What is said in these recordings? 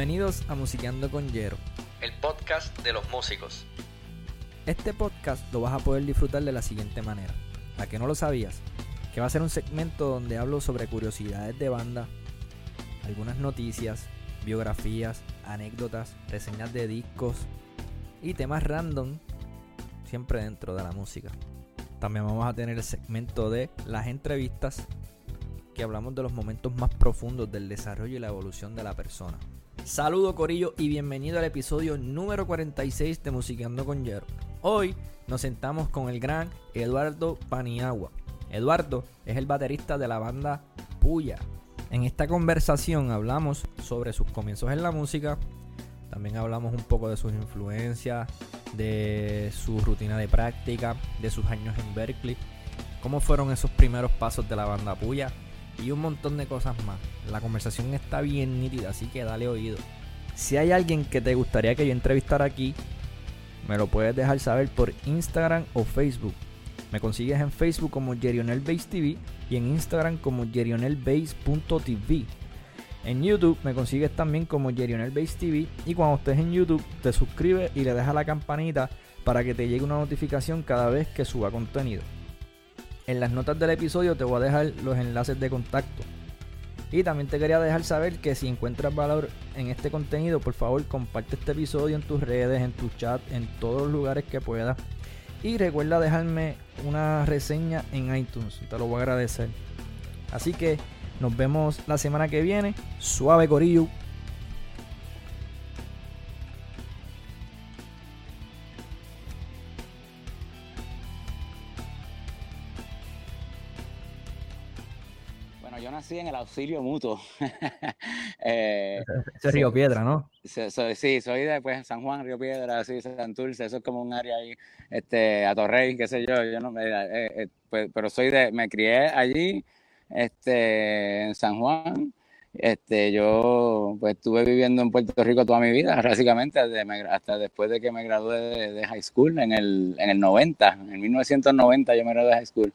Bienvenidos a Musiqueando con Yero, el podcast de los músicos. Este podcast lo vas a poder disfrutar de la siguiente manera. ¿A que no lo sabías? Que va a ser un segmento donde hablo sobre curiosidades de banda, algunas noticias, biografías, anécdotas, reseñas de discos y temas random, siempre dentro de la música. También vamos a tener el segmento de las entrevistas, que hablamos de los momentos más profundos del desarrollo y la evolución de la persona. Saludo Corillo y bienvenido al episodio número 46 de Musiqueando con Jero. Hoy nos sentamos con el gran Eduardo Paniagua. Eduardo es el baterista de la banda Puya. En esta conversación hablamos sobre sus comienzos en la música, también hablamos un poco de sus influencias, de su rutina de práctica, de sus años en Berkeley, cómo fueron esos primeros pasos de la banda Puya y un montón de cosas más. La conversación está bien nítida, así que dale oído. Si hay alguien que te gustaría que yo entrevistara aquí, me lo puedes dejar saber por Instagram o Facebook. Me consigues en Facebook como JerionelBaseTV TV y en Instagram como jerionelbase.tv. En YouTube me consigues también como JerionelBaseTV TV y cuando estés en YouTube te suscribes y le dejas la campanita para que te llegue una notificación cada vez que suba contenido. En las notas del episodio te voy a dejar los enlaces de contacto. Y también te quería dejar saber que si encuentras valor en este contenido, por favor comparte este episodio en tus redes, en tu chat, en todos los lugares que puedas. Y recuerda dejarme una reseña en iTunes, te lo voy a agradecer. Así que nos vemos la semana que viene. Suave Corillo. En el auxilio mutuo. eh, es Río Piedra, ¿no? sí, soy de pues, San Juan, Río Piedra, sí, Santurce, eso es como un área ahí, este, a Torrey, qué sé yo, yo no me, eh, eh, pues, pero soy de, me crié allí, este, en San Juan, este, yo pues estuve viviendo en Puerto Rico toda mi vida, básicamente, hasta después de que me gradué de, de, high school en el, en el 90, en 1990 yo me gradué de high school.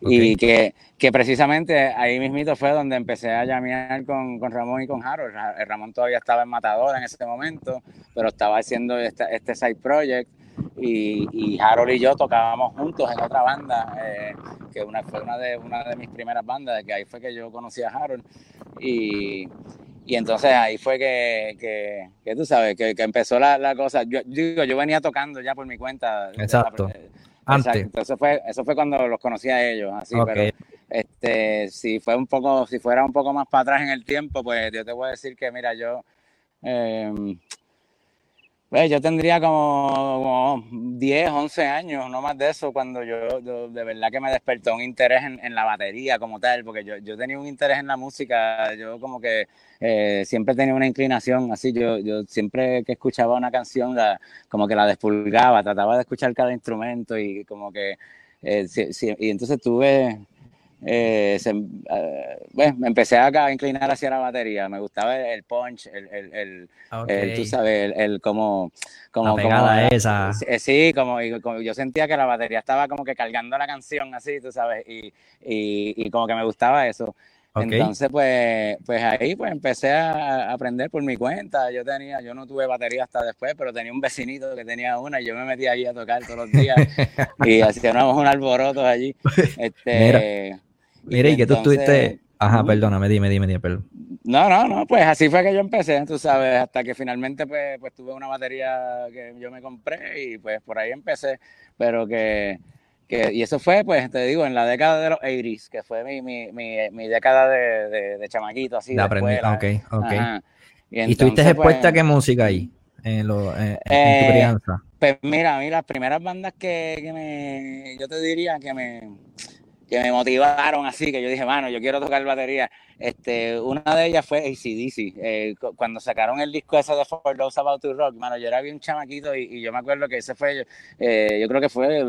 Y que, que, precisamente ahí mismito fue donde empecé a llamear con, con, Ramón y con Harold. Ramón todavía estaba en Matador en ese momento, pero estaba haciendo este, este side project. Y, y, Harold y yo tocábamos juntos en otra banda, eh, que una, fue una de, una de mis primeras bandas, que ahí fue que yo conocí a Harold. Y, y entonces ahí fue que, que, que tú sabes, que, que empezó la, la, cosa. Yo digo, yo venía tocando ya por mi cuenta. Exacto. Antes. Eso fue, eso fue cuando los conocí a ellos, así, pero este, si fue un poco, si fuera un poco más para atrás en el tiempo, pues yo te voy a decir que mira, yo eh, pues yo tendría como, 10, 11 años, no más de eso, cuando yo, de verdad que me despertó un interés en, la batería como tal, porque yo, yo, tenía un interés en la música, yo como que eh, siempre tenía una inclinación, así, yo, yo siempre que escuchaba una canción, la, como que la despulgaba, trataba de escuchar cada instrumento y como que, eh, y entonces tuve eh, eh, bueno, me empecé a inclinar hacia la batería. Me gustaba el, punch, el, el, el, tú sabes, el, como, como, como esa. Eh, sí, como, yo sentía que la batería estaba como que cargando la canción así, tú sabes, y, y, como que me gustaba eso. Entonces, pues, pues ahí pues empecé a aprender por mi cuenta. Yo tenía, yo no tuve batería hasta después, pero tenía un vecinito que tenía una y yo me metía ahí a tocar todos los días y hacíamos un alboroto allí. Este, Mira, y que tú estuviste. Ajá, perdóname, dime, dime, dime, perdón. No, no, no, pues así fue que yo empecé, tú sabes, hasta que finalmente pues, pues tuve una batería que yo me compré y pues por ahí empecé, pero que, que y eso fue, pues te digo, en la década de los 80s, que fue mi, mi, mi, década de, de, chamaquito, así. De, aprendí, ok, ok. ¿Y, ¿Y estuviste expuesta pues, a qué música ahí, en, lo, en, tu eh, crianza? Pues mira, a mí las primeras bandas que, que me, yo te diría que me que me motivaron así, que yo dije, mano, yo quiero tocar batería. Este, una de ellas fue ACDC. Eh, cuando sacaron el disco ese de For Those About to Rock, mano, yo era bien chamaquito y, yo me acuerdo que ese fue, eh, yo creo que fue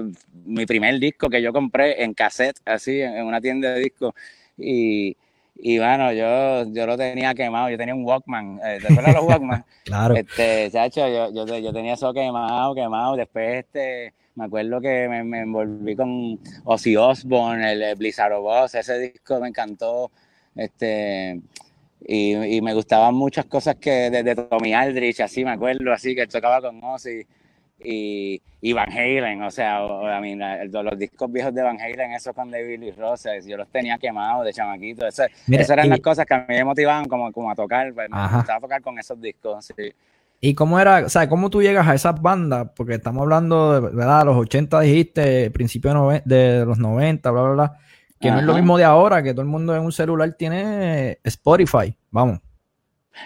mi primer disco que yo compré en cassette, así, en, una tienda de discos. Y, y bueno, yo, yo lo tenía quemado, yo tenía un Walkman, eh, ¿te acuerdas los Walkman? claro. Este, chacho, yo, yo, yo tenía eso quemado, quemado, después este me acuerdo que me, envolví con Ozzy Osbourne, el Blizzard of Oz, ese disco me encantó. Este, y, y me gustaban muchas cosas que desde Tommy Aldrich, así me acuerdo, así que tocaba con Ozzy y, y Van Halen, o sea, o, a mí, la- el- los discos viejos de Van Halen, esos con David Lee Roses, yo los tenía quemados de chamaquito, eso- Mira, esas eran y- las cosas que a mí me motivaban como, como a tocar, pues, me gustaba tocar con esos discos, sí. ¿Y cómo era, o sea, cómo tú llegas a esas bandas? Porque estamos hablando de, ¿verdad? Los 80 dijiste, principio de, los 90, bla, bla, bla. Que no es lo mismo de ahora, que todo el mundo en un celular tiene Spotify. Vamos.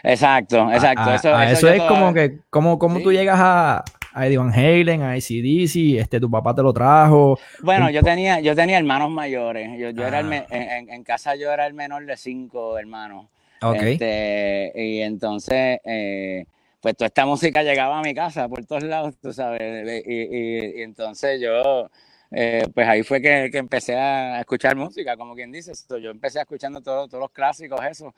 Exacto, exacto. A- eso, a eso eso yo es como que, ¿cómo, cómo tú Sí. llegas a, a Eddie Van Halen, a ACDC, este, tu papá te lo trajo? Bueno, yo tenía, yo tenía hermanos mayores. Yo, yo era el Ah. me- en, en- casa yo era el menor de cinco hermanos. Ok. Este, y entonces, eh, pues toda esta música llegaba a mi casa por todos lados, tú sabes. Y, y- y entonces yo, eh, pues ahí fue que, que empecé a escuchar música, como quien dice. Yo empecé escuchando todo- todos los clásicos, eso.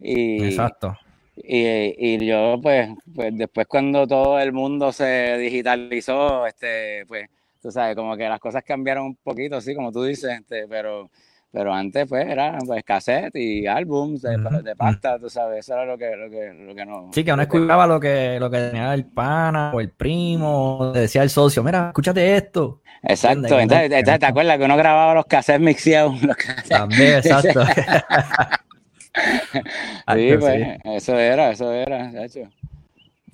Y, Exacto. y, y yo, pues, pues después cuando todo el mundo se digitalizó, este, pues, tú sabes, como que las cosas cambiaron un poquito, así como tú dices, este, pero, pero antes, pues, era pues, cassette y álbums de, pasta, tú sabes, eso era lo que, lo que, lo que no. Sí, que uno escuchaba lo que, lo que tenía el pana o el primo, le decía el socio, mira, escúchate esto. Exacto, entonces, ¿te acuerdas que uno grababa los cassettes mixeados? Los cassettes? También, exacto. Sí, pues, sí. eso era, eso era, de hecho.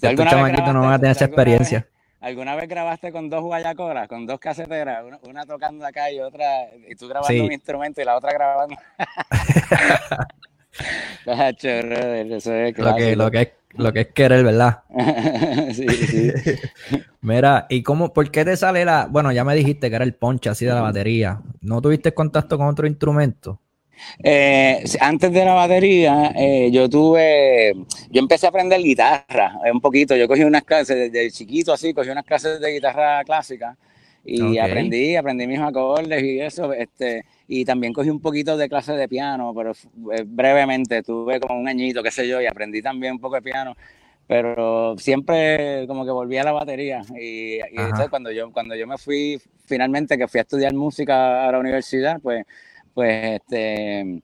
Estos chamaquitos no van a tener esa experiencia. ¿Alguna vez grabaste con dos guayacoras, con dos caseteras, una, una tocando acá y otra, y tú grabando Sí. un instrumento y la otra grabando? Brother, eso es Lo que, lo que es, lo que es querer, ¿verdad? sí, sí. Mira, ¿y cómo, por qué te sale la, bueno, ya me dijiste que era el ponche así de la batería. ¿No tuviste contacto con otro instrumento? Eh, antes de la batería, eh, yo tuve, yo empecé a aprender guitarra eh, un poquito. Yo cogí unas clases desde chiquito, así, cogí unas clases de guitarra clásica y aprendí, aprendí mis acordes y eso. Este, y también cogí un poquito de clases de piano, pero brevemente, tuve como un añito, qué sé yo, y aprendí también un poco de piano. Pero siempre como que volví a la batería. Y, y entonces cuando yo, cuando yo me fui, finalmente que fui a estudiar música a la universidad, pues pues este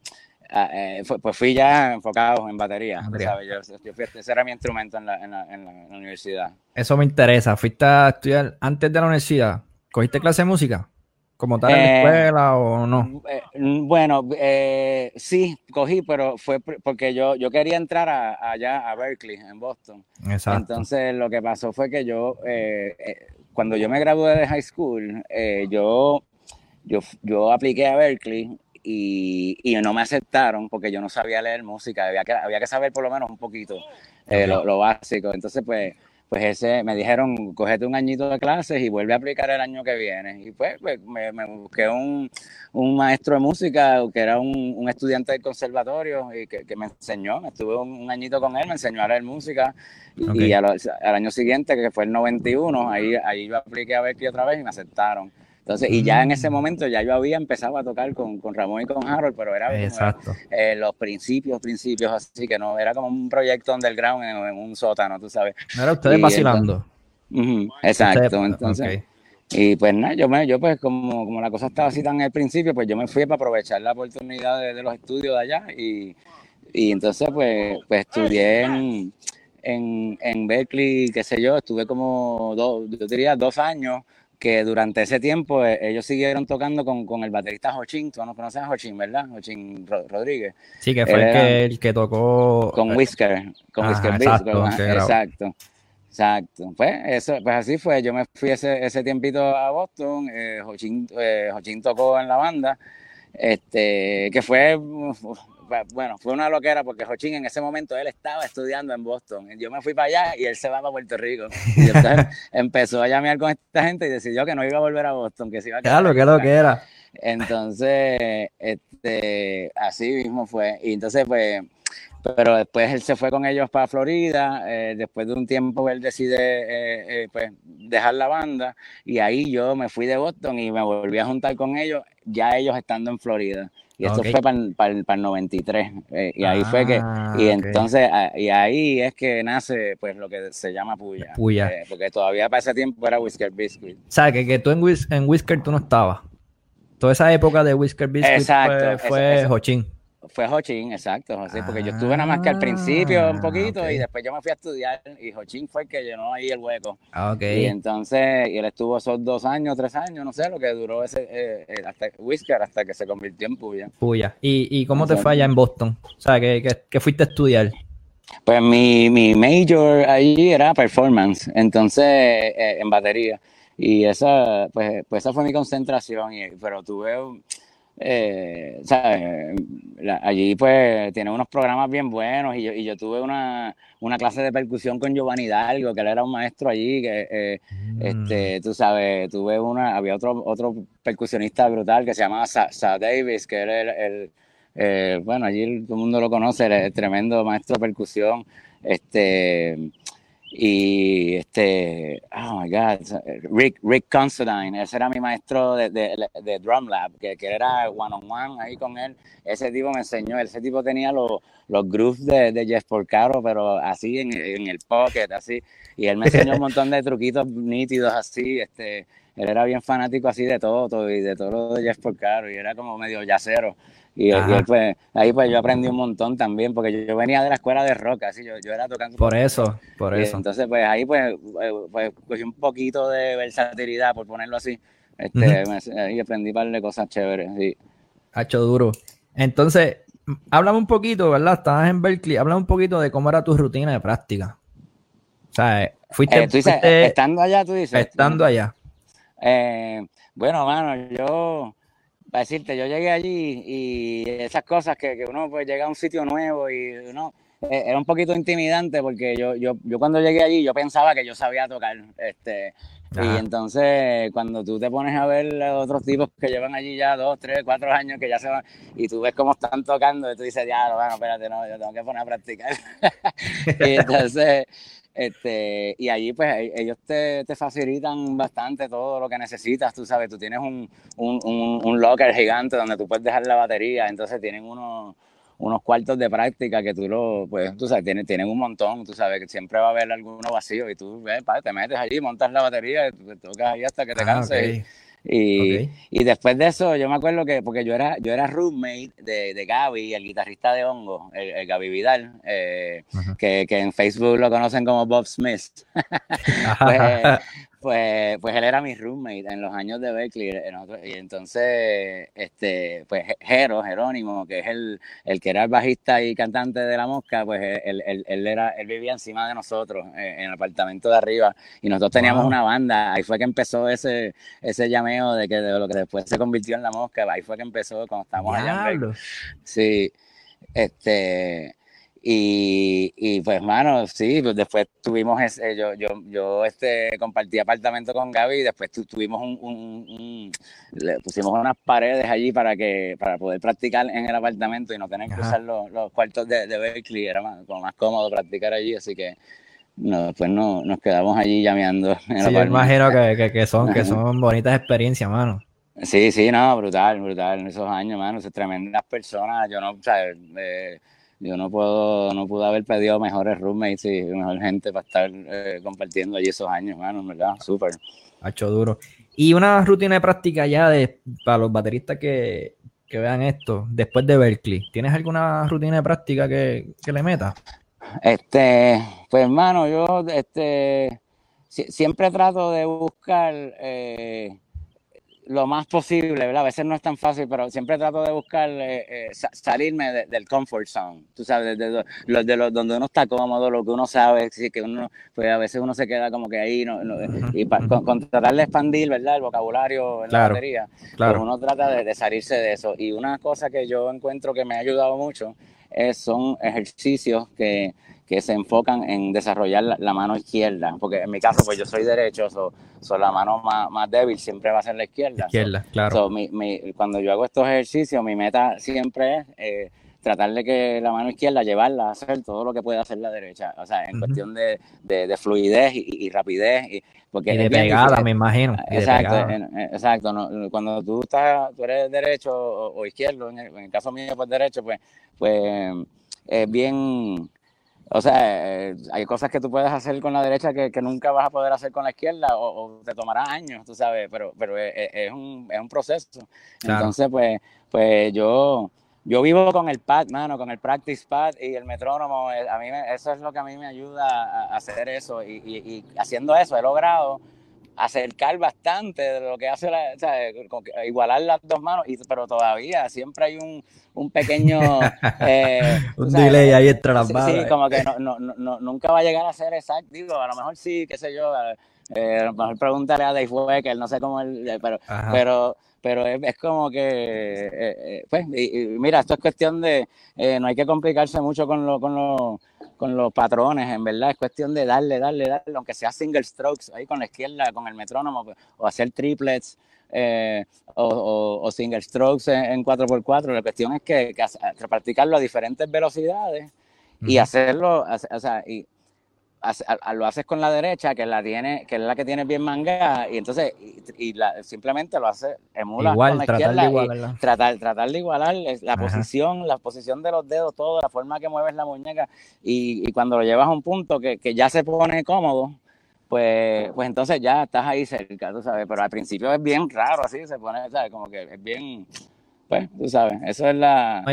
ah, eh, pues fui ya enfocado en batería, sabes, yo, yo fui- ese era mi instrumento en la, en la, en la- en la universidad. Eso me interesa. ¿Fuiste a estudiar antes de la universidad? ¿Cogiste clase de música? ¿Como tal en la Eh, escuela o no? Eh, bueno, eh, sí, cogí, pero fue porque yo, yo quería entrar a- allá a Berkeley, en Boston. Exacto. Entonces lo que pasó fue que yo, cuando yo me gradué de high school, eh, yo, yo, yo apliqué a Berkeley y, y no me aceptaron porque yo no sabía leer música, había que, había que saber por lo menos un poquito eh, lo, lo básico. Entonces, pues, pues ese, me dijeron, cogete un añito de clases y vuelve a aplicar el año que viene. Y pues, pues, me, me busqué un, un maestro de música que era un, un estudiante del conservatorio y que, que me enseñó, estuve un, un añito con él, me enseñó a leer música y, al año siguiente, que fue el 91, ahí, ahí yo apliqué a Berkeley otra vez y me aceptaron. Entonces, y ya en ese Mm. momento ya yo había empezado a tocar con, con Ramón y con Harold, pero era como eh, los principios, principios, así que no, era como un proyecto underground en, en un sótano, tú sabes. ¿No era ustedes y vacilando? Exacto, entonces, y pues nada, yo, me, yo pues como, como la cosa estaba así tan al principio, pues yo me fui para aprovechar la oportunidad de, de los estudios de allá y, y entonces pues, pues estudié en, en, en Berkeley, qué sé yo, estuve como dos, yo diría dos años, que durante ese tiempo eh, ellos siguieron tocando con, con el baterista Jochín, tú no conoces a Jochín, ¿verdad? Jochín Ro- Rodríguez. Sí, que fue el que, el que tocó. Con Whisker, con Ajá, Whisker exacto, exacto, exacto. Pues eso, pues así fue. Yo me fui ese, ese tiempito a Boston, eh, Jochín, eh, Jochín tocó en la banda, este, que fue, bueno, fue una loquera porque Jochín en ese momento él estaba estudiando en Boston. Yo me fui para allá y él se va para Puerto Rico. Y entonces empezó a llamear con esta gente y decidió que no iba a volver a Boston, que se iba a quedar Claro, que lo que era. Entonces, este, así mismo fue. Y entonces, pues, pero después él se fue con ellos para Florida. eh, después de un tiempo, él decide, eh, eh, pues, dejar la banda. Y ahí yo me fui de Boston y me volví a juntar con ellos, ya ellos estando en Florida. Y esto fue para el, para el- para el 93. eh, y ahí fue que, Ah, y entonces, y ahí es que nace, pues, lo que se llama Puya. Puya. Eh, porque todavía para ese tiempo era Whisker Biscuit. O sea, que, que tú en, Whis- en Whisker tú no estabas. Toda esa época de Whisker Biscuit Exacto, fue, fue. Jochín. Fue Hochín, exacto, así, porque yo estuve nada más que al principio un Ah, poquito ok. y después yo me fui a estudiar y Hochín fue el que llenó ahí el hueco. Ah, ok. Y entonces, y él estuvo esos dos años, tres años, no sé, lo que duró ese, eh, eh, hasta Whisker, hasta que se convirtió en Puya. Puya. ¿Y, y cómo te allá en Boston? O sea, ¿qué, qué- qué fuiste a estudiar? Pues mi, mi major allí era performance, entonces eh, en batería. Y esa, pues, pues esa fue mi concentración, y, pero tuve, un- eh, ¿sabes? La- allí pues tiene unos programas bien buenos y yo, y yo tuve una, una clase de percusión con Giovanni Hidalgo, que él era un maestro allí, que eh, Mm. este, tú sabes, tuve una, había otro, otro percusionista brutal que se llamaba Sa, Sa Davis, que era el, el- eh, bueno, allí todo el mundo lo conoce, el, el tremendo maestro de percusión, este, y este, oh my God, Rick, Rick Considine, ese era mi maestro de, de, de Drum Lab, que, que era one on one ahí con él, ese tipo me enseñó, ese tipo tenía los, los grooves de, de Jeff Porcaro, pero así en, en el pocket, así, y él me enseñó un montón de truquitos nítidos así, este, él era bien fanático así de todo, todo y de todo lo de Jeff Porcaro, y era como medio yacero. Y, él, pues, ahí pues yo aprendí un montón también, porque yo, venía de la escuela de rock, así, yo, yo era tocando Por eso, por y eso. entonces, pues ahí pues, eh, pues, cogí un poquito de versatilidad, por ponerlo así. Este, me- ahí aprendí un par de cosas chéveres, sí. Hacho duro. Entonces, háblame un poquito, ¿verdad? Estabas en Berkeley. Háblame un poquito de cómo era tu rutina de práctica. O sea, eh, fuiste, Eh, tú dices, fuiste estando allá, tú dices. estando allá. Eh, bueno, mano, yo, para decirte, yo llegué allí y esas cosas que, que uno pues llega a un sitio nuevo y uno, eh, era un poquito intimidante porque yo, yo, yo cuando llegué allí yo pensaba que yo sabía tocar, este, y entonces cuando tú te pones a ver a otros tipos que llevan allí ya dos, tres, cuatro años que ya se van, y tú ves cómo están tocando y tú dices, ya, bueno, espérate, no, yo tengo que poner a practicar. y entonces, este, y allí pues e- ellos te, te facilitan bastante todo lo que necesitas, tú sabes, tú tienes un, un, un, un locker gigante donde tú puedes dejar la batería, entonces tienen unos, unos cuartos de práctica que tú lo, pues, tú sabes, tienen, tienen un montón, tú sabes que siempre va a haber alguno vacío y tú ves, te metes allí, montas la batería y tú te tocas ahí hasta que te Ah, canses. Y, y después de eso, yo me acuerdo que, porque yo era, yo era roommate de, de Gaby, el guitarrista de Hongo, el, el Gaby Vidal, eh, que, que en Facebook lo conocen como Bob Smith. pues, pues, pues él era mi roommate en los años de Berkeley. en otro- y entonces, este, pues Jero, Jerónimo, que es el, el que era el bajista y cantante de La Mosca, pues él, él, él era, él vivía encima de nosotros, eh, en el apartamento de arriba, y nosotros teníamos Wow. una banda. Ahí fue que empezó ese, ese llameo de que de lo que después se convirtió en La Mosca. Ahí fue que empezó cuando estábamos allá en. Sí, este, y, y pues, mano, sí, pues después tuvimos ese, yo, yo, yo este, compartí apartamento con Gaby y después tu- tuvimos un, un- un- le pusimos unas paredes allí para que, para poder practicar en el apartamento y no tener que Ajá. usar los, los cuartos de, de Berkeley, era más, más cómodo practicar allí, así que no, después no, nos quedamos allí llameando. en Sí, yo imagino que, que, que son, que son bonitas experiencias, mano. Sí, sí, no, brutal, brutal. En esos años, mano, esas tremendas personas. Yo no, o sea, eh, yo no puedo, no pude haber pedido mejores roommates y mejor gente para estar eh, compartiendo allí esos años, mano, ¿verdad? Súper. Hacho duro. Y una rutina de práctica ya de, para los bateristas que, que vean esto, después de Berkeley. ¿Tienes alguna rutina de práctica que, que le metas? Este, pues, hermano, yo, este, si- siempre trato de buscar eh, lo más posible, ¿verdad? A veces no es tan fácil, pero siempre trato de buscar eh, eh, sa- salirme de- del comfort zone, tú sabes, de, de, lo- de lo- donde uno está cómodo, lo que uno sabe, sí, que uno, pues a veces uno se queda como que ahí, no, no- y pa- con, con tratar de expandir, ¿verdad? El vocabulario en la Claro, batería, pues Claro. uno trata de, de salirse de eso. Y una cosa que yo encuentro que me ha ayudado mucho es, son ejercicios que, que se enfocan en desarrollar la, la mano izquierda, porque en mi caso, pues yo soy derecho, so, la mano más, más débil siempre va a ser la izquierda. So, Izquierda, claro. So, mi- mi- cuando yo hago estos ejercicios, mi meta siempre es eh, tratar de que la mano izquierda llevarla a hacer todo lo que puede hacer la derecha. O sea, en cuestión de, de- de fluidez y, y rapidez. Y, porque Y de bien pegada, me imagino. Exacto, en- exacto. no, cuando tú estás, tú eres derecho o, o izquierdo, en el, en el caso mío, pues derecho, pues, pues es bien. O sea, eh, hay cosas que tú puedes hacer con la derecha que, que nunca vas a poder hacer con la izquierda o, o te tomará años, tú sabes, pero, pero es, un, es un proceso. Claro. Entonces, pues, pues yo, yo vivo con el pad, mano, con el practice pad y el metrónomo. Eh, a mí eso es lo que a mí me ayuda a, hacer eso. Y, haciendo eso he logrado acercar bastante de lo que hace la, o sea, igualar las dos manos, y, pero todavía siempre hay un, un pequeño... Eh, un delay ahí entre las manos. Sí, como que no, no, nunca va a llegar a ser exacto. Digo, a lo mejor sí, qué sé yo, eh, a lo mejor pregúntale a Dave Wecker, no sé cómo él, pero, pero pero es, como que, eh, eh, pues, mira, esto es cuestión de, eh, no hay que complicarse mucho con, lo, con, con los patrones, en verdad, es cuestión de darle, darle, darle, aunque sea single strokes, ahí con la izquierda, con el metrónomo, pues, o hacer triplets, o, single strokes en, 4x4, la cuestión es que, practicarlo a diferentes velocidades y hacerlo, o sea, y, lo haces con la derecha, que la tiene, que es la que tiene bien manga, y entonces y, simplemente lo hace emula con la tratar izquierda de tratar, tratar de igualar la posición, la posición de los dedos, todo, la forma que mueves la muñeca, y, cuando lo llevas a un punto que, ya se pone cómodo, pues, pues entonces ya estás ahí cerca, tú sabes, pero al principio es bien raro así, se pone, ¿sabes? Como que es bien, pues, tú sabes, eso es la...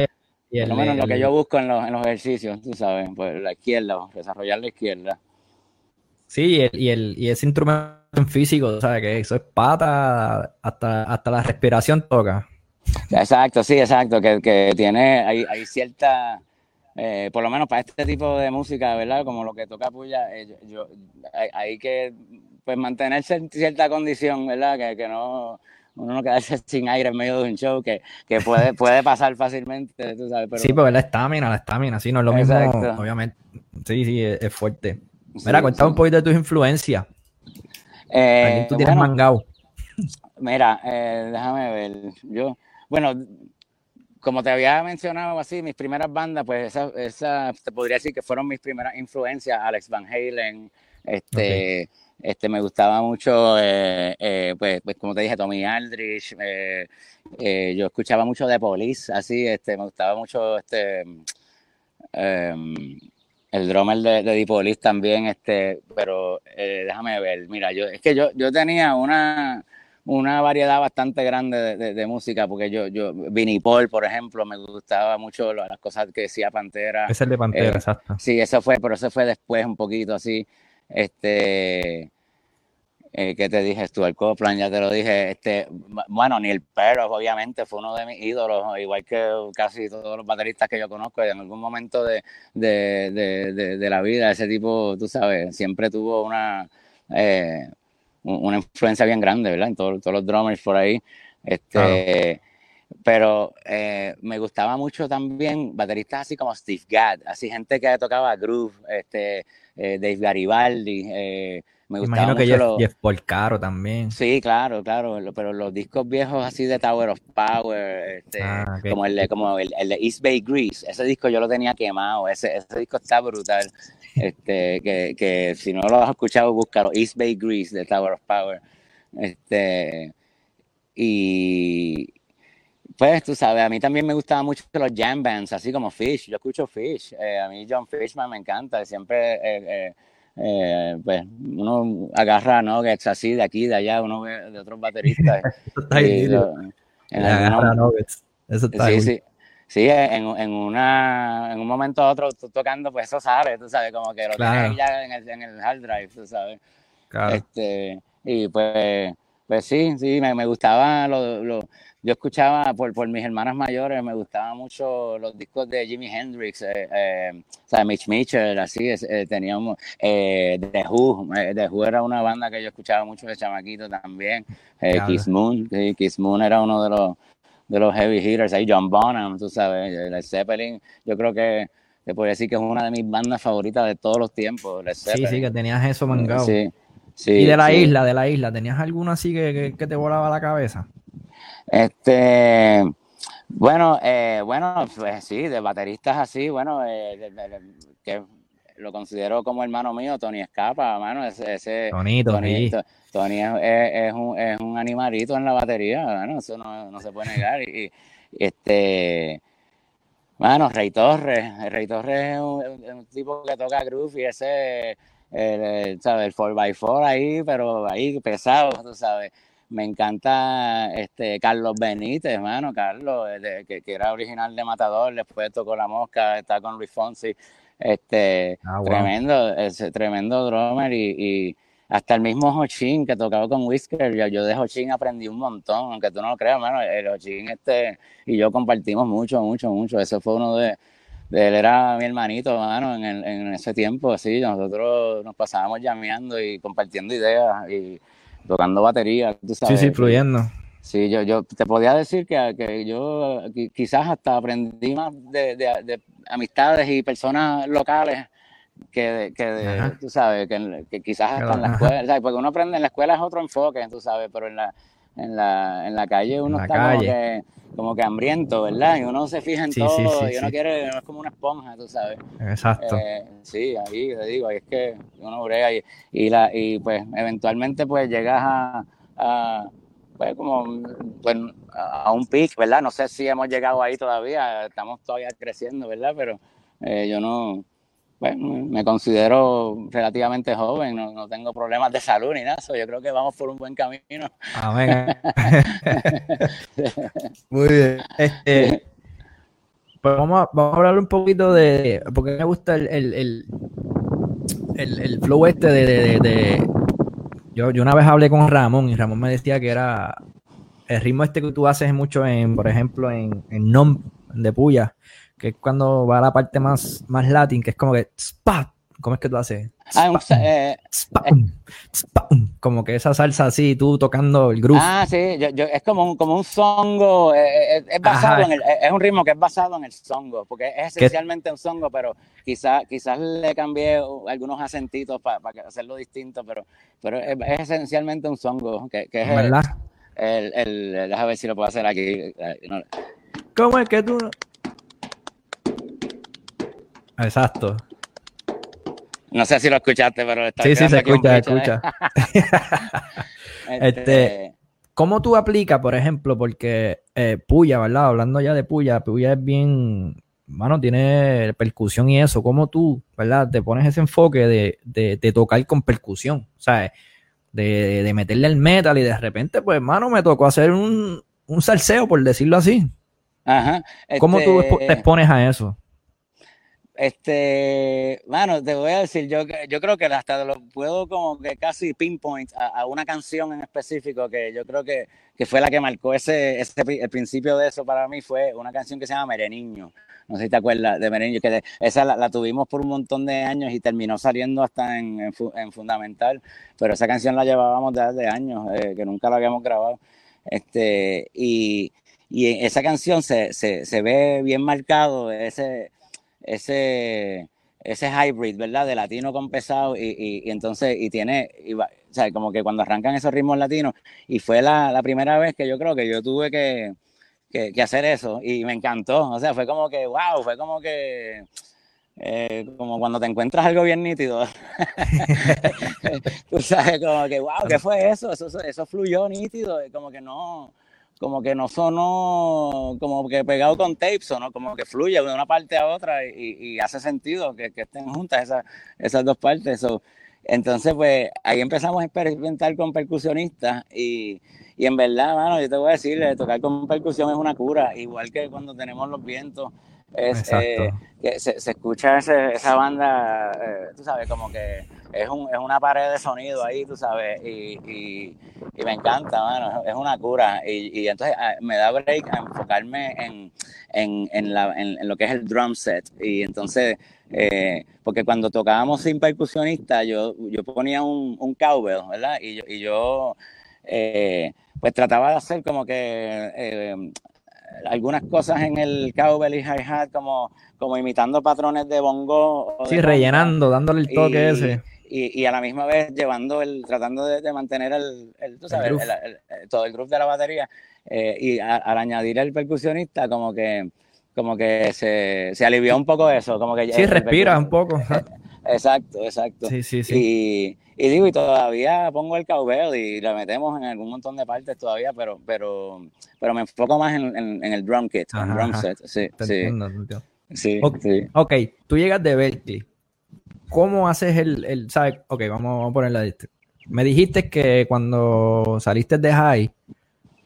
Por lo menos lo que yo busco en los, en los ejercicios, tú sabes, pues la izquierda, desarrollar la izquierda. Sí, y, el, y ese instrumento físico, ¿sabes? Que eso es pata, hasta, hasta la respiración toca. Exacto, sí, exacto, que, que tiene, hay, hay cierta, eh, por lo menos para este tipo de música, ¿verdad? Como lo que toca Puya, eh, yo, hay, que pues mantenerse en cierta condición, ¿verdad? Que, que no uno no quedarse sin aire en medio de un show que, que puede, puede pasar fácilmente, tú sabes. Pero... Sí, porque la estamina, la estamina, sí, no es lo mismo, obviamente. Sí, sí, es, fuerte. Mira, cuéntame un poquito de tus influencias. Eh, tú tienes mangao? Mira, eh, déjame ver. Yo, bueno, como te había mencionado así, mis primeras bandas, pues esa, esa te podría decir que fueron mis primeras influencias, Alex Van Halen, este, este, me gustaba mucho, eh, eh, pues, pues, como te dije, Tommy Aldrich, eh, yo escuchaba mucho de Police, así, este, me gustaba mucho este, em, el drummer de, de Police también, este, pero déjame ver, mira, yo, es que yo, yo tenía una, una variedad bastante grande de, música, porque yo, yo, Vinnie Paul, por ejemplo, me gustaba mucho las cosas que decía Pantera. Es el de Pantera, exacto. Sí, eso fue, pero eso fue después un poquito así. Este, eh, ¿qué te dije? Stuart Copeland, ya te lo dije. Este, bueno, Neil Peart, obviamente, fue uno de mis ídolos, igual que casi todos los bateristas que yo conozco. En algún momento de, la vida, ese tipo, tú sabes, siempre tuvo una, eh, una influencia bien grande, ¿verdad? En todos los drummers por ahí. Este, Pero eh, me gustaba mucho también bateristas así como Steve Gadd, así gente que tocaba groove, este, eh, Dave Garibaldi. Eh, me Imagino que Jeff, los... Jeff Porcaro también. Sí, claro, claro, pero los discos viejos así de Tower of Power, este, ah, como, el de, como el, de East Bay Grease, ese disco yo lo tenía quemado, ese, ese disco está brutal. Este, que, que si no lo has escuchado, búscalo, East Bay Grease de Tower of Power. Este, y, pues tú sabes, a mí también me gustaban mucho los jam bands, así como Fish. Yo escucho Fish. Eh, a mí John Fishman me encanta. Siempre, eh, eh, pues, uno agarra, ¿no? Que es así de aquí, de allá, uno ve de otros bateristas. Eso está sí, sí. Sí, en, en, una, en un momento a otro tocando, pues eso sale, tú sabes, como que lo tienes ya en el, en el hard drive, tú sabes. Claro. Este, y pues, pues sí, sí, me, me gustaba lo, lo yo escuchaba por, por mis hermanas mayores, me gustaban mucho los discos de Jimi Hendrix, eh, eh, o sea, Mitch Mitchell, así, eh, teníamos eh, The Who, The Who era una banda que yo escuchaba mucho de chamaquito también, Kiss Moon, Kiss Moon era uno de los, de los heavy hitters, ahí John Bonham, tú sabes, Led Zeppelin, yo creo que te puedo decir que es una de mis bandas favoritas de todos los tiempos, Sí, sí, que tenías eso mangado. Sí. Sí, y de la isla, de la isla, ¿tenías alguno así que, que te volaba la cabeza? Este, bueno, eh, bueno, pues sí, de bateristas así, bueno, eh, que lo considero como hermano mío, Tony Escapa, hermano, ese, ese Tony, Tony, Tony es, un, es un animalito en la batería, bueno, eso no, se puede negar. Y, este, bueno, Rey Torres, Rey Torres es un, tipo que toca groove y ese, el, ¿sabes? El 4x4 ahí, pero ahí pesado, tú sabes. Me encanta este Carlos Benítez, hermano, Carlos, que, que, era original de Matador, después tocó La Mosca, está con Luis Fonsi, este, ah, tremendo, ese, tremendo drummer y, hasta el mismo Hochin que tocaba con Whisker, yo, yo de Hochin aprendí un montón, aunque tú no lo creas, hermano, el Hochin este y yo compartimos mucho, mucho, mucho, eso fue uno de, él era mi hermanito, hermano, en, en ese tiempo, así, nosotros nos pasábamos llameando y compartiendo ideas y tocando batería, tú sabes. Sí, sí, fluyendo. Sí, yo, yo te podía decir que, que yo quizás hasta aprendí más de, de, amistades y personas locales que, que de, tú sabes, que, que quizás hasta en la escuela, ¿sabes? porque uno aprende en la escuela es otro enfoque, tú sabes, pero en la, en la, en la calle uno está como que como que hambriento, ¿verdad? Y uno se fija en todo y uno quiere, es como una esponja, tú sabes. Exacto. Eh, sí, ahí te digo, ahí es que uno brega y, y, la, y pues eventualmente pues llegas a, a pues como pues, a un pic, ¿verdad? No sé si hemos llegado ahí todavía, estamos todavía creciendo, ¿verdad? Pero eh, yo no, bueno, me considero relativamente joven, no, tengo problemas de salud ni nada, yo creo que vamos por un buen camino. Amén. Muy bien. Este, pues vamos a, vamos a hablar un poquito de, porque me gusta el, el, el, flow este de, de, yo, yo una vez hablé con Ramón y Ramón me decía que era el ritmo este que tú haces mucho en, por ejemplo, en, en NOM de Puya que es cuando va a la parte más, más latín, que es como que ¡spa! ¿Cómo es que tú haces? Ah, eh, como que esa salsa así, tú tocando el groove. Ah, sí, yo, yo, es como un, como un songo, eh, eh, es, basado en el, es un ritmo que es basado en el songo, porque es esencialmente un songo, pero quizás quizás le cambié algunos acentitos para hacerlo distinto, pero, pero es, esencialmente un songo, que, que es ¿verdad? El, el, déjame ver si lo puedo hacer aquí. ¿Cómo es que tú Exacto. No sé si lo escuchaste, pero está Sí, sí, se escucha, se escucha. este, este, ¿Cómo tú aplicas, por ejemplo, porque eh, Puya, ¿verdad? Hablando ya de Puya, Puya es bien, bueno, tiene percusión y eso. ¿Cómo tú, ¿verdad? Te pones ese enfoque de, de, tocar con percusión, ¿sabes? De, de, meterle el metal y de repente, pues, hermano, me tocó hacer un, un salseo, por decirlo así. Ajá. ¿Cómo tú te este expones a eso? Este, bueno, te voy a decir, yo, yo creo que hasta lo puedo como que casi pinpoint a, una canción en específico que yo creo que, que fue la que marcó ese, ese, el principio de eso para mí fue una canción que se llama Mereniño. No sé si te acuerdas de Mereniño, que esa la, tuvimos por un montón de años y terminó saliendo hasta en, en, Fundamental, pero esa canción la llevábamos desde años, eh, que nunca la habíamos grabado. Este, y, y esa canción se, se, se ve bien marcado ese ese, ese hybrid, ¿verdad? De latino con pesado y, y, entonces, y tiene, o sea, como que cuando arrancan esos ritmos latinos, y fue la, la primera vez que yo creo que yo tuve que, que, hacer eso y me encantó, o sea, fue como que, wow, fue como que... Eh, como cuando te encuentras algo bien nítido. Tú sabes, como que, wow, ¿qué fue eso? Eso, eso fluyó nítido, como que no, como que no sonó como que pegado con tape, sonó como que fluye de una parte a otra y, hace sentido que, estén juntas esas, esas dos partes. entonces, pues ahí empezamos a experimentar con percusionistas y, en verdad, mano, yo te voy a decir, tocar con percusión es una cura, igual que cuando tenemos los vientos. Es, eh, que se, escucha esa banda, eh, tú sabes, como que es, un, es una pared de sonido ahí, tú sabes, y, y, me encanta, mano, es una cura. Y, y, entonces ah, me da break a enfocarme en, en, en, la, en, lo que es el drum set. Y entonces, eh, porque cuando tocábamos sin percusionista, yo, yo ponía un, un cowbell, ¿verdad? Y yo, y yo eh, pues trataba de hacer como que eh, algunas cosas en el cowbell y hi-hat como, como imitando patrones de bongo. sí, rellenando, dándole el toque ese y, y, a la misma vez llevando el, tratando de, mantener el, el, tú sabes, todo el groove de la batería eh, y al añadir el percusionista como que como que se, se alivió un poco eso, como que sí respira un poco. Exacto, exacto. Sí, sí, sí. Y, y, digo, y todavía pongo el cowbell y lo metemos en algún montón de partes todavía, pero pero pero me enfoco más en, en, el drum kit, en el drum set. Sí, sí. sí, okay. ok, tú llegas de Berkeley ¿Cómo haces el, el ¿sabes? Ok, vamos, a ponerla de me dijiste que cuando saliste de high,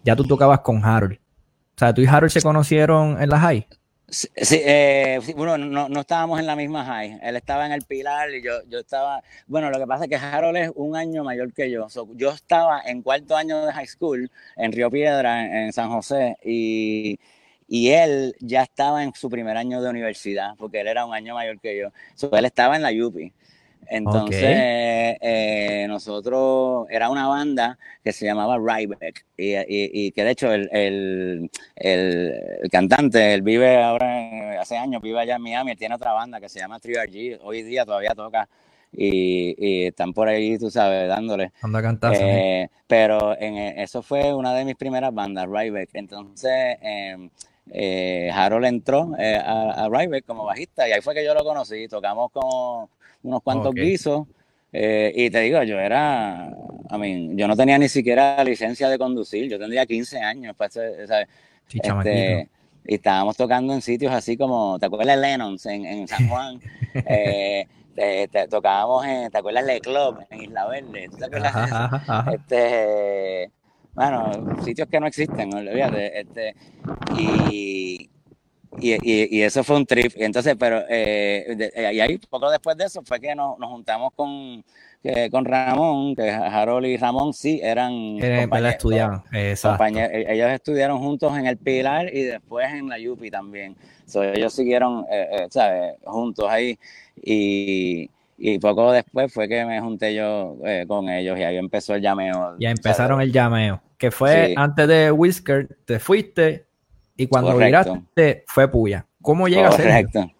ya tú tocabas con Harold. O sea, tú y Harold se conocieron en la high. Sí, eh, bueno, no, no, estábamos en la misma high. Él estaba en el Pilar y yo, yo estaba. Bueno, lo que pasa es que Harold es un año mayor que yo. yo estaba en cuarto año de high school en Río Piedra, en, San José, y, y, él ya estaba en su primer año de universidad, porque él era un año mayor que yo. él estaba en la UPI. Entonces, eh, nosotros, era una banda que se llamaba Ryback y, y, que de hecho el, el, el, cantante, él vive ahora, hace años, vive allá en Miami, tiene otra banda que se llama 3RG, hoy día todavía toca y, y, están por ahí, tú sabes, dándole. Anda a eh, Pero en, eso fue una de mis primeras bandas, Ryback. Entonces, em, eh, Harold entró eh, a, a Ryback como bajista y ahí fue que yo lo conocí. Tocamos como unos cuantos guisos. Eh, y te digo, yo era, I mean, yo no tenía ni siquiera licencia de conducir, yo tendría 15 años. Pues, este, y estábamos tocando en sitios así como, ¿te acuerdas de Lennon's en, en San Juan? eh, te, tocábamos en, ¿te acuerdas de Club en Isla Verde? ¿Te acuerdas Este, bueno, sitios que no existen, olvídate. Este, y, y, y, eso fue un trip. Y entonces, pero, eh, y ahí, poco después de eso, fue que nos, nos juntamos con, con Ramón, que Harold y Ramón sí eran. Eh, estudiaban, e, ellos estudiaron juntos en el Pilar y después en la Yupi también. ellos siguieron, eh, eh, ¿sabes? Juntos ahí. Y, y poco después fue que me junté yo con ellos y ahí empezó el llameo. Ya empezaron el llameo, que fue antes de Whisker, te fuiste y cuando Correcto. fue Puya. ¿Cómo llega Correcto. Sergio?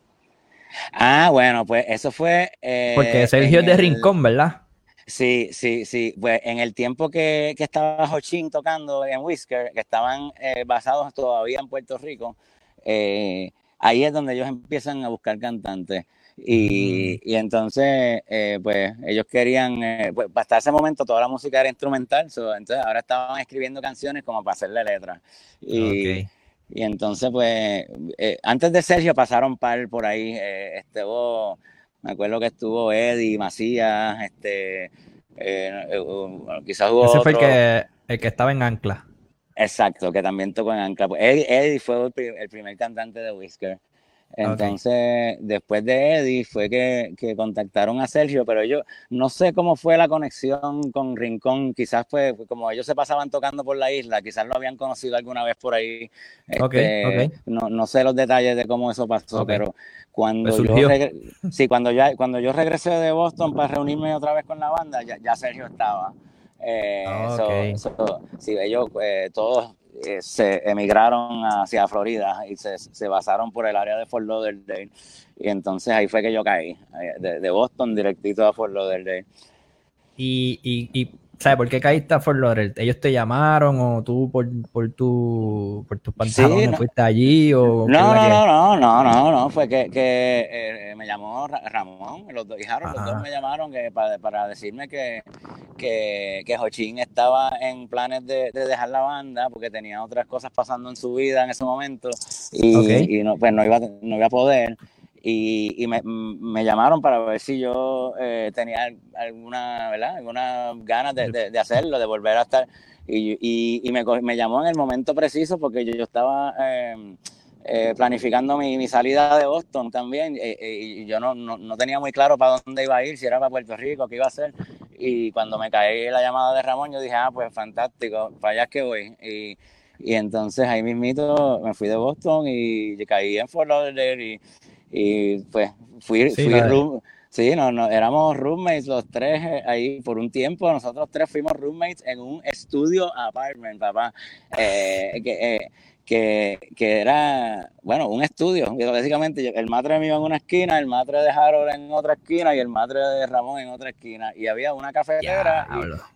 Ah, bueno, pues eso fue... Eh, Porque Sergio es de Rincón, ¿verdad? Sí, sí, sí. Pues en el tiempo que, que estaba Hochín tocando en Whisker, que estaban eh, basados todavía en Puerto Rico, eh, ahí es donde ellos empiezan a buscar cantantes. Y, mm. y entonces, pues ellos querían, pues hasta ese momento toda la música era instrumental, entonces ahora estaban escribiendo canciones como para hacerle letras. Y, y entonces, pues, eh, antes de Sergio pasaron par por ahí. Eh, este, me acuerdo que estuvo Eddie, Macías, este, eh, quizás hubo. Ese fue el que, el que estaba en Ancla. Exacto, que también tocó en Ancla. Pues, Eddie, fue el, primer cantante de Whisker. Entonces, después de Eddie fue que, que, contactaron a Sergio, pero yo no sé cómo fue la conexión con Rincón, quizás fue como ellos se pasaban tocando por la isla, quizás lo habían conocido alguna vez por ahí. Este, no, no, sé los detalles de cómo eso pasó, pero cuando pues yo, sí, cuando, ya, cuando yo regresé de Boston para reunirme otra vez con la banda, ya, ya Sergio estaba. Eh, sí, ellos eh, todos eh, se emigraron hacia Florida y se, se, basaron por el área de Fort Lauderdale. Y entonces ahí fue que yo caí, de, de Boston directito a Fort Lauderdale. Y ¿sabes por qué caíste a Fort Lauderdale? ¿Ellos te llamaron o tú por, por, tu, por tus pantalones fuiste allí? O no, no, no, no, no, no, no, fue que, que eh, me llamó Ramón, los dos, los dos me llamaron que, para, para decirme que, que, que Jochín estaba en planes de, de, dejar la banda porque tenía otras cosas pasando en su vida en ese momento y, y no, pues no iba, no iba a poder y, me, me, llamaron para ver si yo eh, tenía alguna, ¿verdad? alguna ganas de, hacerlo, de volver a estar. Y, y me, me, llamó en el momento preciso porque yo, yo estaba em, eh, planificando mi, mi, salida de Boston también eh, y yo no, no, no, tenía muy claro para dónde iba a ir, si era para Puerto Rico, qué iba a hacer. Y cuando me caí la llamada de Ramón, yo dije, ah, pues fantástico, para allá es que voy. Y, y entonces ahí mismito me fui de Boston y caí en Fort Lauderdale y y pues fui, sí, fui sí, no, no, éramos roommates los tres eh, ahí por un tiempo. Nosotros tres fuimos roommates en un estudio apartment, papá. Eh, que, eh, que, que, era, bueno, un estudio. Básicamente, el madre mío en una esquina, el madre de Harold en otra esquina y el madre de Ramón en otra esquina. Y había una cafetera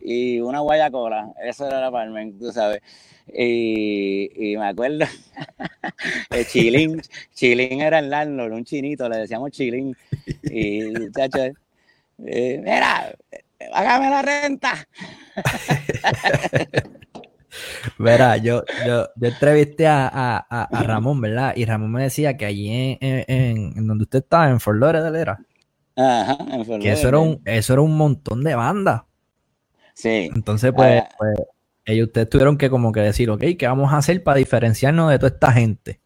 y, y, una guayacola. Eso era el apartment, tú sabes. Y, y me acuerdo, Chilín, Chilín era el landlord, un chinito, le decíamos Chilín. Y, chacho, eh, mira, hágame la renta. Verá, yo, yo, yo entrevisté a, a, a, Ramón, ¿verdad? Y Ramón me decía que allí en, en, en donde usted estaba, en Fort Lauderdale, era. Ajá, en Fort Que eso era, un, eso era un montón de bandas. Sí. Entonces, pues, ah. pues ellos ustedes tuvieron que como que decir, ok, ¿qué vamos a hacer para diferenciarnos de toda esta gente?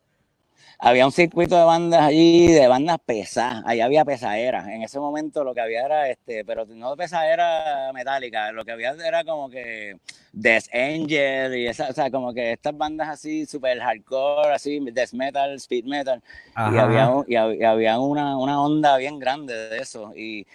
había un circuito de bandas allí, de bandas pesadas, ahí había pesaderas. En ese momento lo que había era, este, pero no pesadera metálica, lo que había era como que Death Angel y esa, o sea, como que estas bandas así super hardcore, así death metal, speed metal, y había, y había una, una, onda bien grande de eso. Y,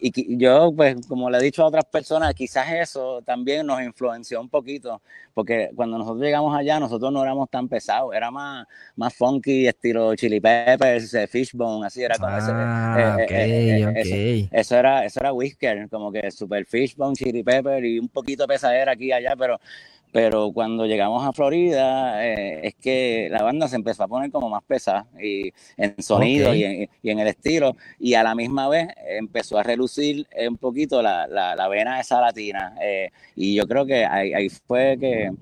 y, yo, pues, como le he dicho a otras personas, quizás eso también nos influenció un poquito, porque cuando nosotros llegamos allá, nosotros no éramos tan pesados, era más, más funky, estilo Chili Peppers, Fishbone, así era como ah, ese, eh, eh, eh, Eso, era, eso era Whisker, como que super Fishbone, Chili Pepper y un poquito pesadera aquí y allá, pero pero cuando llegamos a Florida es que la banda se empezó a poner como más pesada y en sonido y, en, el estilo y a la misma vez empezó a relucir un poquito la, la, vena esa latina y yo creo que ahí, ahí fue que,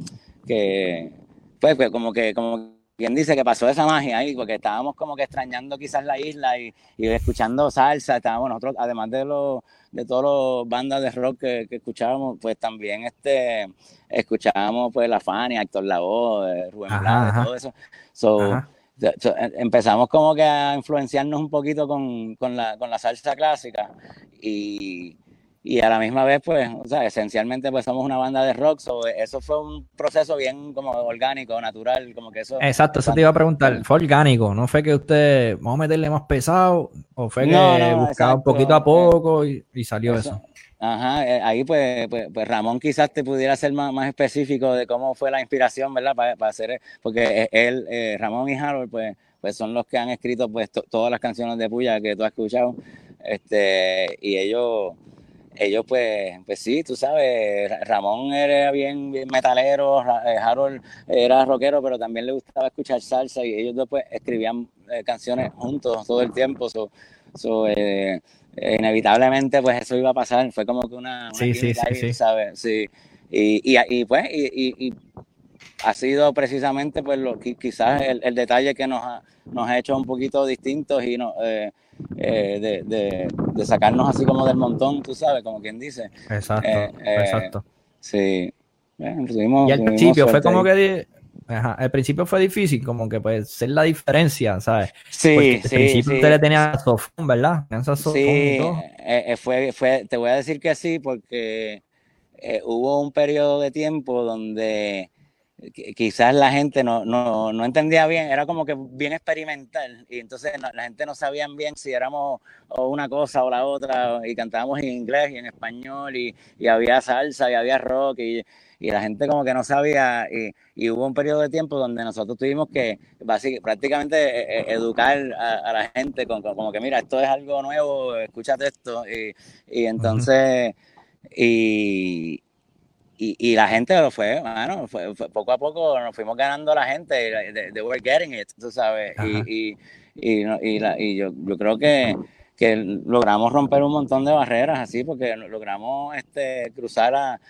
que pues, pues como que como quien dice que pasó esa magia ahí, porque estábamos como que extrañando quizás la isla y, escuchando salsa, estábamos nosotros, además de los de todas las bandas de rock que, escuchábamos, pues también este escuchábamos pues La Fania, Héctor Lavoe, Rubén Blades, todo eso. So, empezamos como que a influenciarnos un poquito con, con, la, con la salsa clásica y, y a la misma vez, pues, o sea, esencialmente pues somos una banda de rock, so, eso fue un proceso bien como orgánico, natural, como que eso... Exacto, eso te iba a preguntar, fue orgánico, ¿no fue que usted, vamos a meterle más pesado, o fue que buscaba un poquito a eh, poco y, salió eso? Ajá, eh, ahí pues, pues, pues, Ramón quizás te pudiera ser más, más específico de cómo fue la inspiración, ¿verdad? Para, para hacer, porque él, eh, Ramón y Harold, pues, pues son los que han escrito pues todas las canciones de Puya que tú has escuchado, este, y ellos ellos pues, pues sí, tú sabes, Ramón era bien, bien metalero, eh, Harold era rockero, pero también le gustaba escuchar salsa y ellos después escribían eh, canciones juntos todo el tiempo. So, eh, inevitablemente pues eso iba a pasar, fue como que una... sí, sí, sí, ¿sabes? Sí. Y, y, y pues, y, y, ha sido precisamente pues lo, quizás el, el detalle que nos ha, nos ha hecho un poquito distintos y no, eh, de, de, sacarnos así como del montón, tú sabes, como quien dice. Exacto, eh, eh, exacto. Sí. y al principio fue como que al principio fue difícil, como que pues ser la diferencia, ¿sabes? Sí, Porque al principio usted le tenía sofón, ¿verdad? sí, fue, fue, te voy a decir que sí, porque hubo un periodo de tiempo donde quizás la gente no, no, no, entendía bien, era como que bien experimental y entonces la gente no sabía bien si éramos una cosa o la otra y cantábamos en inglés y en español y, y había salsa y había rock y, y, la gente como que no sabía y, y, hubo un periodo de tiempo donde nosotros tuvimos que prácticamente e, e, educar a, la gente con, como que mira, esto es algo nuevo, escúchate esto y, y entonces... Y, y, y, la gente lo fue, bueno, fue, poco a poco nos fuimos ganando a la gente, de were getting it, tú sabes, y, y, y, la, y yo, yo creo que, que logramos romper un montón de barreras así, porque logramos este, cruzar a,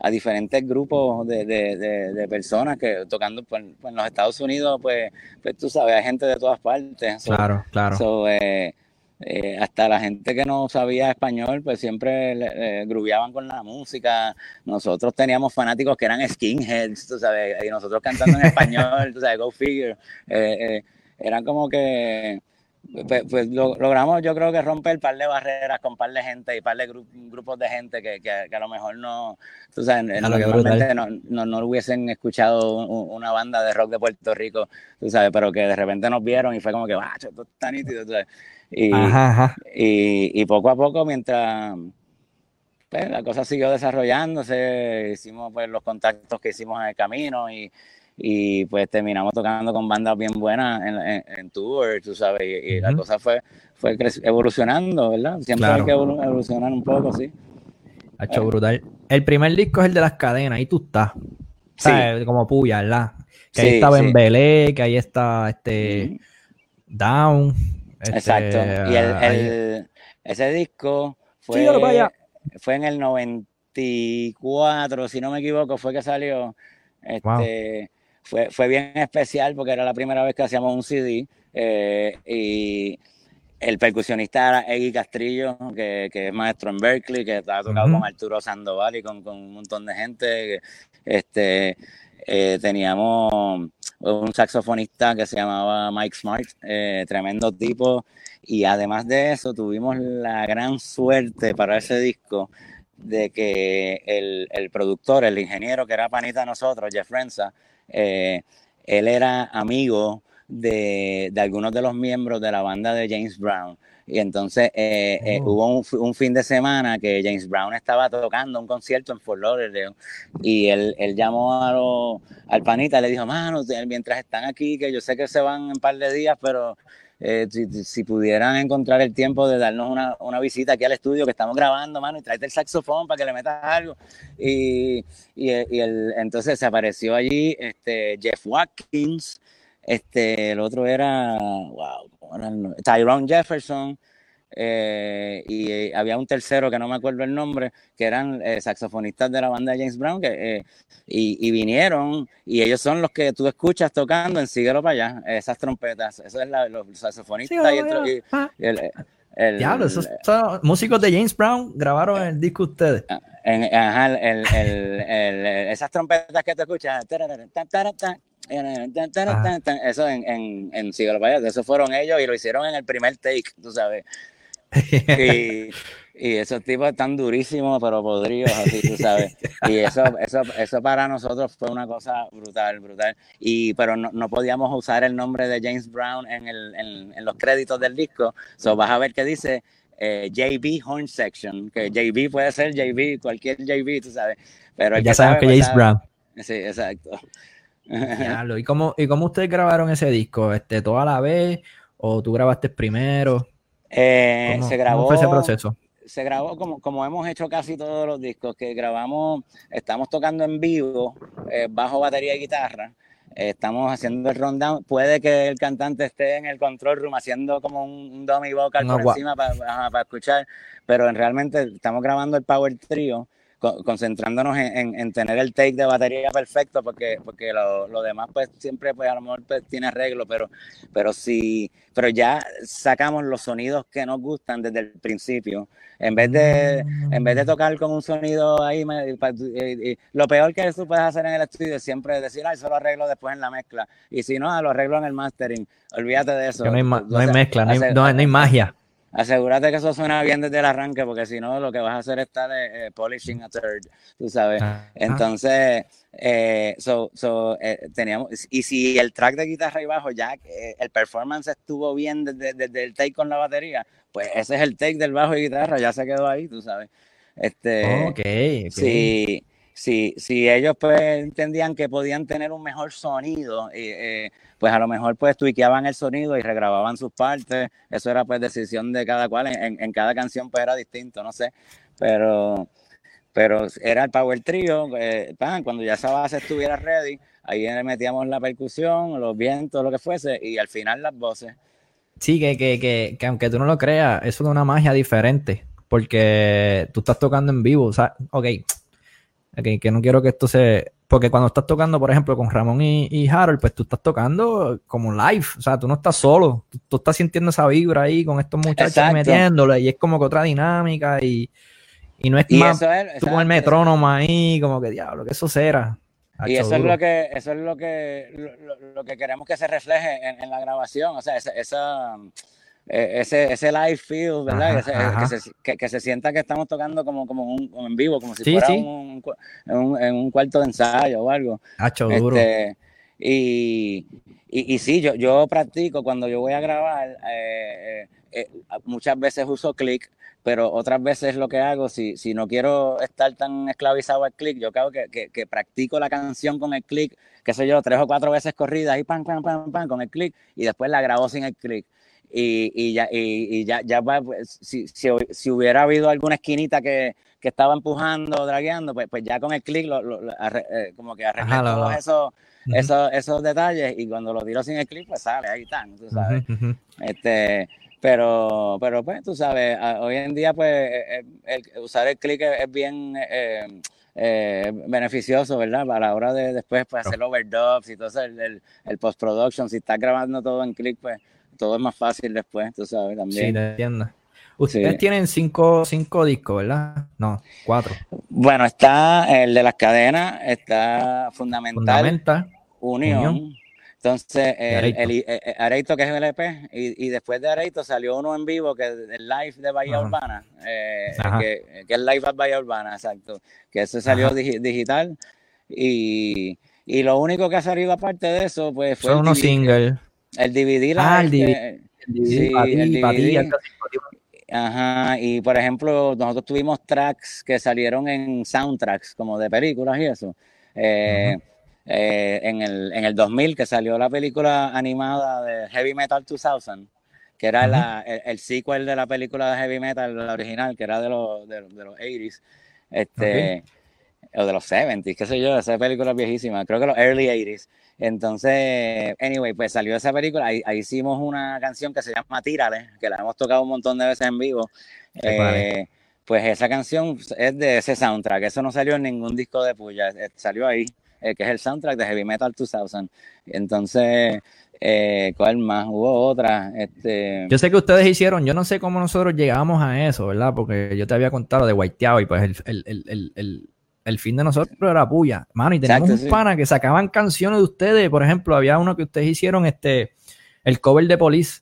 a, diferentes grupos de, de, de, personas que tocando pues, pues, en los Estados Unidos, pues, pues tú sabes, hay gente de todas partes. claro, claro. Eh, eh, hasta la gente que no sabía español, pues siempre le, grubeaban con la música. Nosotros teníamos fanáticos que eran skinheads, tú sabes, y nosotros cantando en español, tú sabes, go figure. Eh, eh, eran como que, pues, pues logramos, yo creo que romper un par de barreras con un par de gente y un par de grupos de gente que, que, a lo mejor no, tú sabes, normalmente no, no, no, hubiesen escuchado una banda de rock de Puerto Rico, tú sabes, pero que de repente nos vieron y fue como que, ¡ah, esto está nítido! Tú sabes. Y, Y, poco a poco, mientras pues, la cosa siguió desarrollándose, hicimos pues, los contactos que hicimos en el camino y, y pues terminamos tocando con bandas bien buenas en, en, tour, tú sabes, y, la cosa fue, fue evolucionando, ¿verdad? Siempre hay que evolucionar un poco, sí. Ha hecho brutal. El primer disco es el de las cadenas, ahí tú estás. Sí. Como puya, ¿verdad? Que ahí estaba en Belé, que ahí está este Down, Exacto. Y el, el, ese disco fue, fue en el 94, si no me equivoco, fue que salió. Este, fue, fue bien especial porque era la primera vez que hacíamos un CD. Eh, y, el percusionista era Eggy Castrillo, que, que, es maestro en Berkeley, que ha tocado con Arturo Sandoval y con, con, un montón de gente. Este, eh, teníamos un saxofonista que se llamaba Mike Smart, eh, tremendo tipo. Y además de eso, tuvimos la gran suerte para ese disco de que el, el productor, el ingeniero que era panita de nosotros, Jeff Renza, eh, él era amigo de, de, algunos de los miembros de la banda de James Brown. Y entonces eh, eh, oh. hubo un, un, fin de semana que James Brown estaba tocando un concierto en Fort Lauderdale y él, él llamó a lo, al panita le dijo, mano, mientras están aquí, que yo sé que se van en un par de días, pero eh, si, si, pudieran encontrar el tiempo de darnos una, una, visita aquí al estudio que estamos grabando, mano, y tráete el saxofón para que le metas algo. Y, y, y el, entonces se apareció allí este, Jeff Watkins, este, el otro era, wow, Tyrone Jefferson, eh, y eh, había un tercero que no me acuerdo el nombre, que eran eh, saxofonistas de la banda de James Brown, que, y, y, vinieron, y ellos son los que tú escuchas tocando en Síguelo para allá, esas trompetas, eso es la, los saxofonistas y, el, y el, el, Diablo, esos son músicos de James Brown grabaron el disco ustedes. Ah, en, ajá, esas trompetas que tú escuchas, eso en, en, en Siglo eso fueron ellos y lo hicieron en el primer take, tú sabes. Y, y esos tipos están durísimos, pero podridos, así, tú sabes. Y eso, eso, eso para nosotros fue una cosa brutal, brutal. Y, pero no, no podíamos usar el nombre de James Brown en, el, en, en los créditos del disco. So vas a ver que dice eh, JB Horn Section, que JB puede ser JB, cualquier JB, tú sabes. Pero ya sabes que James Brown. Sí, exacto. ¿Y cómo, ¿Y cómo ustedes grabaron ese disco? Este, ¿Toda la vez? ¿O tú grabaste primero? Eh, se grabó. ¿Cómo fue ese proceso? Se grabó como, como hemos hecho casi todos los discos, que grabamos, estamos tocando en vivo, eh, bajo, batería y guitarra. Eh, estamos haciendo el rundown. Puede que el cantante esté en el control room haciendo como un, un dummy vocal no, por encima para, para escuchar, pero realmente estamos grabando el Power Trio concentrándonos en, en, tener el take de batería perfecto, porque, porque lo, lo, demás pues siempre pues a lo mejor pues, tiene arreglo, pero, pero sí, pero ya sacamos los sonidos que nos gustan desde el principio. En vez de, en vez de tocar con un sonido ahí, lo peor que tú puedes hacer en el estudio es siempre decir, ay, eso lo arreglo después en la mezcla. Y si no, lo arreglo en el mastering. Olvídate de eso. no hay, no hay mezcla, no hay, no hay magia asegúrate que eso suena bien desde el arranque, porque si no, lo que vas a hacer es estar eh, polishing a third, tú sabes. Entonces, eh, so, so, eh, teníamos, y si el track de guitarra y bajo ya el performance estuvo bien desde, desde, el take con la batería, pues ese es el take del bajo y guitarra, ya se quedó ahí, tú sabes. Este, ok, okay. Sí, si, si ellos pues entendían que podían tener un mejor sonido, eh, pues a lo mejor pues tuiqueaban el sonido y regrababan sus partes, eso era pues decisión de cada cual, en, en cada canción pues era distinto, no sé, pero, pero era el Power Trio, eh, cuando ya esa base estuviera ready, ahí le metíamos la percusión, los vientos, lo que fuese, y al final las voces. Sí, que, que, que, que aunque tú no lo creas, eso es una magia diferente, porque tú estás tocando en vivo, o sea, ok, Okay, que no quiero que esto se... Porque cuando estás tocando, por ejemplo, con Ramón y, y, Harold, pues tú estás tocando como live. O sea, tú no estás solo. Tú, tú estás sintiendo esa vibra ahí con estos muchachos Exacto. metiéndole y es como que otra dinámica y, y no es y más es, tú con el metrónomo ahí, como que diablo, que eso será. Y eso es lo que, eso es lo que, lo, lo que queremos que se refleje en, en la grabación. O sea, esa, esa ese, ese live feel, ¿verdad? Ajá, ajá. Que, se, que, que, se, sienta que estamos tocando como, como, un, como en vivo, como si sí, fuera sí. Un, un, en un cuarto de ensayo o algo. Hacho, duro. Este, y, y, y, sí, yo, yo practico cuando yo voy a grabar, eh, eh, eh muchas veces uso click, pero otras veces lo que hago, si, si no quiero estar tan esclavizado al click, yo creo que, que, que, practico la canción con el click, qué sé yo, tres o cuatro veces corridas y pam, pam, pam, pam, con el click, y después la grabo sin el click y, y ya, y, y ya, ya pues, si, si, si, hubiera habido alguna esquinita que, que estaba empujando, dragueando, pues, pues ya con el clic lo, lo, lo, eh, como que arreglé Ajá, todos esos, uh -huh. esos, esos detalles y cuando lo tiro sin el clic, pues sale, ahí están, tú sabes. Uh -huh. este, pero, pero pues tú sabes, hoy en día pues el, el, usar el clic es, es bien... Eh, eh, beneficioso, ¿verdad? Para la hora de después pues, hacer overdubs y todo eso, el, el, el post-production, si estás grabando todo en clic, pues todo es más fácil después, tú sabes, también. Sí, te entiendo. Ustedes tienen cinco, cinco discos, ¿verdad? No, cuatro. Bueno, está el de las cadenas, está Fundamental, Fundamental Unión. Entonces, el, el, Areito, que es el EP, y, y, después de Areito salió uno en vivo, que es el live de Bahía Urbana, eh, que, que, es live at Bahía Urbana, exacto, que ese salió digital. Y, y, lo único que ha salido aparte de eso, pues fue. Son unos singles. El DVD. Ah, el DVD. Sí, el DVD. Ajá, y por ejemplo, nosotros tuvimos tracks que salieron en soundtracks, como de películas y eso. Eh, eh, en, el, en el 2000, que salió la película animada de Heavy Metal 2000, que era la, el, sequel de la película de Heavy Metal, la original, que era de los, de, los 80s, este, o de los 70s, qué sé yo, esa película es viejísima, creo que los early 80s. Entonces, anyway, pues salió esa película, ahí, hicimos una canción que se llama Tírale, que la hemos tocado un montón de veces en vivo. Eh, pues esa canción es de ese soundtrack, eso no salió en ningún disco de Puya, eh, salió ahí, eh, que es el soundtrack de Heavy Metal 2000. Entonces, ¿cuál más? Hubo otra. Este... Yo sé que ustedes hicieron, yo no sé cómo nosotros llegamos a eso, ¿verdad? Porque yo te había contado de Whiteout y pues el, el, el el fin de nosotros era puya. Mano, y teníamos un pana que sacaban canciones de ustedes. Por ejemplo, había uno que ustedes hicieron, este, el cover de Police,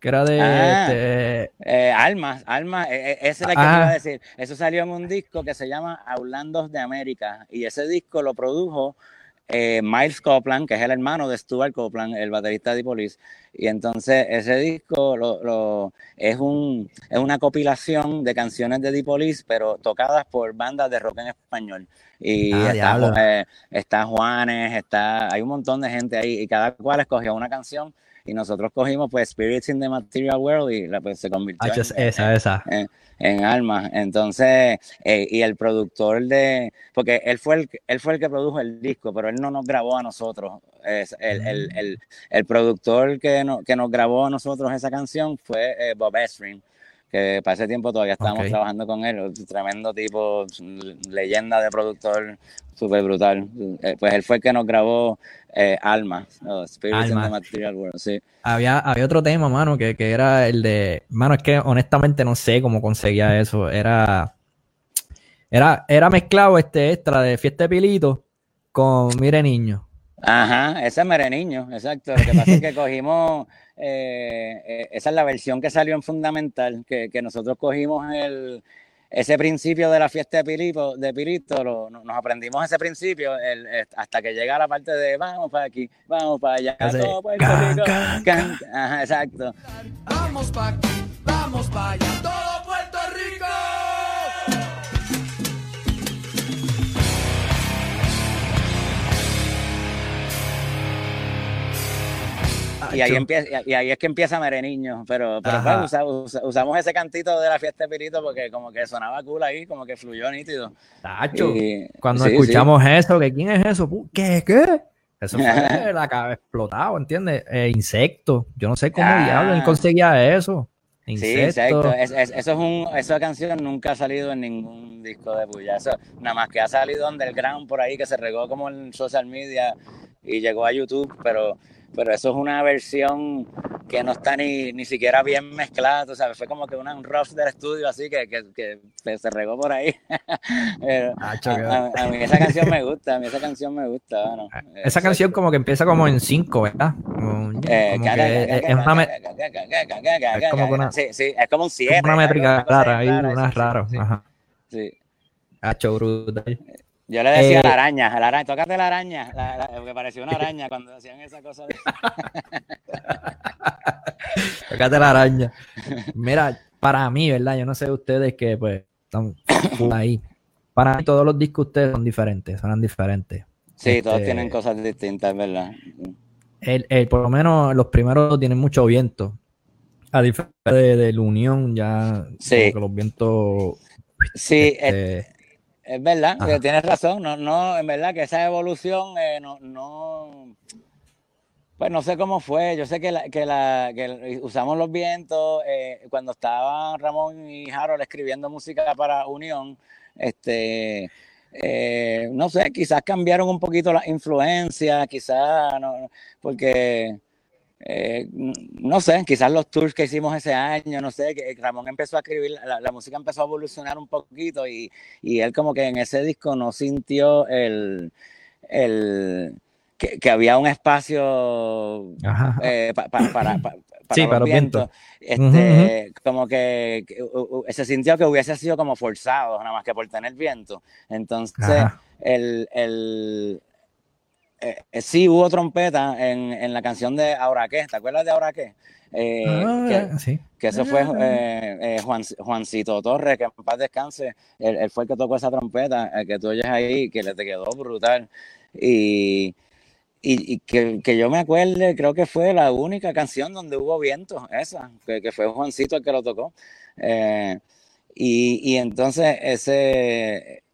que era de ah, este, eh, Alma, Alma, e, e, ese era el que iba a decir. Eso salió en un disco que se llama Aulandos de América. Y ese disco lo produjo eh, Miles Copeland, que es el hermano de Stuart Copeland, el baterista de Police. Y entonces ese disco lo, es, un, es una compilación de canciones de The Police, pero tocadas por bandas de rock en español. Y ah, está, eh, está, Juanes, está, hay un montón de gente ahí y cada cual escogió una canción y nosotros cogimos pues Spirits in the Material World y la, pues, se convirtió en, esa, esa. En, alma. Entonces, eh, y el productor de, porque él fue el, él fue el que produjo el disco, pero él no nos grabó a nosotros. Es, el, el, mm. el, el, productor que, no, que nos grabó a nosotros esa canción fue eh, Bob Esrin que para ese tiempo todavía estábamos trabajando con él, tremendo tipo, leyenda de productor, súper brutal. Eh, pues él fue el que nos grabó eh, Alma, Spirits in the Material World, sí. Había, había otro tema, mano, que, que era el de, mano, es que honestamente no sé cómo conseguía eso, era, era, era mezclado este extra de Fiesta de Pilito con Mire Niño. Ajá, ese es Mire Niño, exacto. Lo que pasa es que cogimos eh, eh, esa es la versión que salió en Fundamental, que, que nosotros cogimos el, ese principio de la fiesta de Pilito, de Pilito nos aprendimos ese principio el, hasta que llega la parte de vamos para aquí, vamos para allá, todo Puerto Rico, Ajá, exacto. Vamos para aquí, vamos para allá, todo Puerto Rico. Y ahí, empieza, y ahí es que empieza Mereniño, pero, pero pues, usamos ese cantito de la fiesta de Pirito porque como que sonaba cool ahí, como que fluyó nítido. Tacho, cuando escuchamos eso, que quién es eso, ¿qué, qué? Eso fue la cabeza explotado, ¿entiendes? Eh, insecto, yo no sé cómo ah. diablos conseguía eso. Sí, exacto. eso es un, esa canción nunca ha salido en ningún disco de Puya. Eso, nada más que ha salido underground por ahí que se regó como en social media y llegó a YouTube, pero pero eso es una versión que no está ni, ni siquiera bien mezclada, sabes, fue como que una, un rough del estudio así que, que, que se regó por ahí. a, mí esa canción me gusta, a mí esa canción me gusta. Bueno, esa canción como que empieza como en cinco, ¿verdad? es una es como una, sí, sí, es como un cierre. Una métrica rara, ahí, una raro. Ajá. Sí. Hacho brutal. Yo le decía a la eh, araña, a la araña, tócate la araña, la, porque pareció una araña cuando hacían esa cosa. De... tócate la araña. Mira, para mí, ¿verdad? Yo no sé ustedes que pues están ahí. Para mí todos los discos ustedes son diferentes, son diferentes. Sí, todos este, tienen cosas distintas, ¿verdad? El, el, por lo menos los primeros tienen mucho viento. A diferencia de, la Unión, ya sí. los vientos... Sí, este, es verdad, tienes razón, no, no, en verdad que esa evolución eh, no, no, pues no sé cómo fue, yo sé que, la, que, la, que usamos los vientos, eh, cuando estaban Ramón y Harold escribiendo música para Unión, este, eh, no sé, quizás cambiaron un poquito las influencias, quizás, no, porque eh, no sé, quizás los tours que hicimos ese año, no sé, que Ramón empezó a escribir, la, música empezó a evolucionar un poquito y, y, él como que en ese disco no sintió el, el que, había un espacio eh, para, para, para, los vientos. Este, Como que, se sintió que hubiese sido como forzado, nada más que por tener viento. Entonces, el, el, eh, eh, sí hubo trompeta en, en, la canción de Ahora qué, ¿te acuerdas de Ahora qué? Eh, ah, que, sí. que, eso fue ah. Juan, Juancito Torres, que en paz descanse, él, fue el que tocó esa trompeta, el que tú oyes ahí, que le te quedó brutal. Y, y, que, que, yo me acuerde, creo que fue la única canción donde hubo viento, esa, que, que fue Juancito el que lo tocó. y, y entonces ese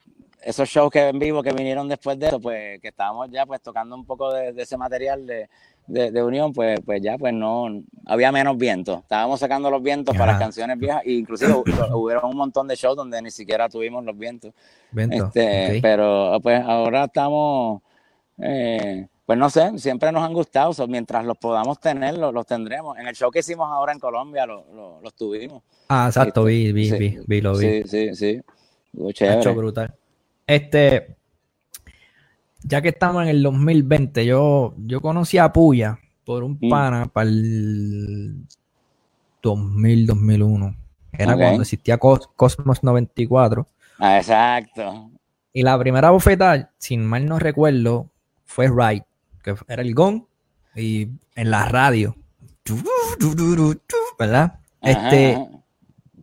esos shows que en vivo que vinieron después de eso, pues que estábamos ya pues tocando un poco de, ese material de, de, unión, pues, pues ya pues no, había menos viento. Estábamos sacando los vientos para las canciones viejas, e inclusive hubo un montón de shows donde ni siquiera tuvimos los vientos. Este, Pero pues ahora estamos, eh, pues no sé, siempre nos han gustado, mientras los podamos tener, los, tendremos. En el show que hicimos ahora en Colombia los tuvimos. Ah, exacto, vi, vi, vi, vi, lo vi. Sí, sí, sí. Hecho brutal. Este, ya que estamos en el 2020, yo, yo conocí a Puya por un mm. pana para el 2000, 2001. Era cuando existía Cosmos 94. Ah, exacto. Y la primera bofetada, sin mal no recuerdo, fue Right, que era el gong y en la radio. ¿Verdad? Este,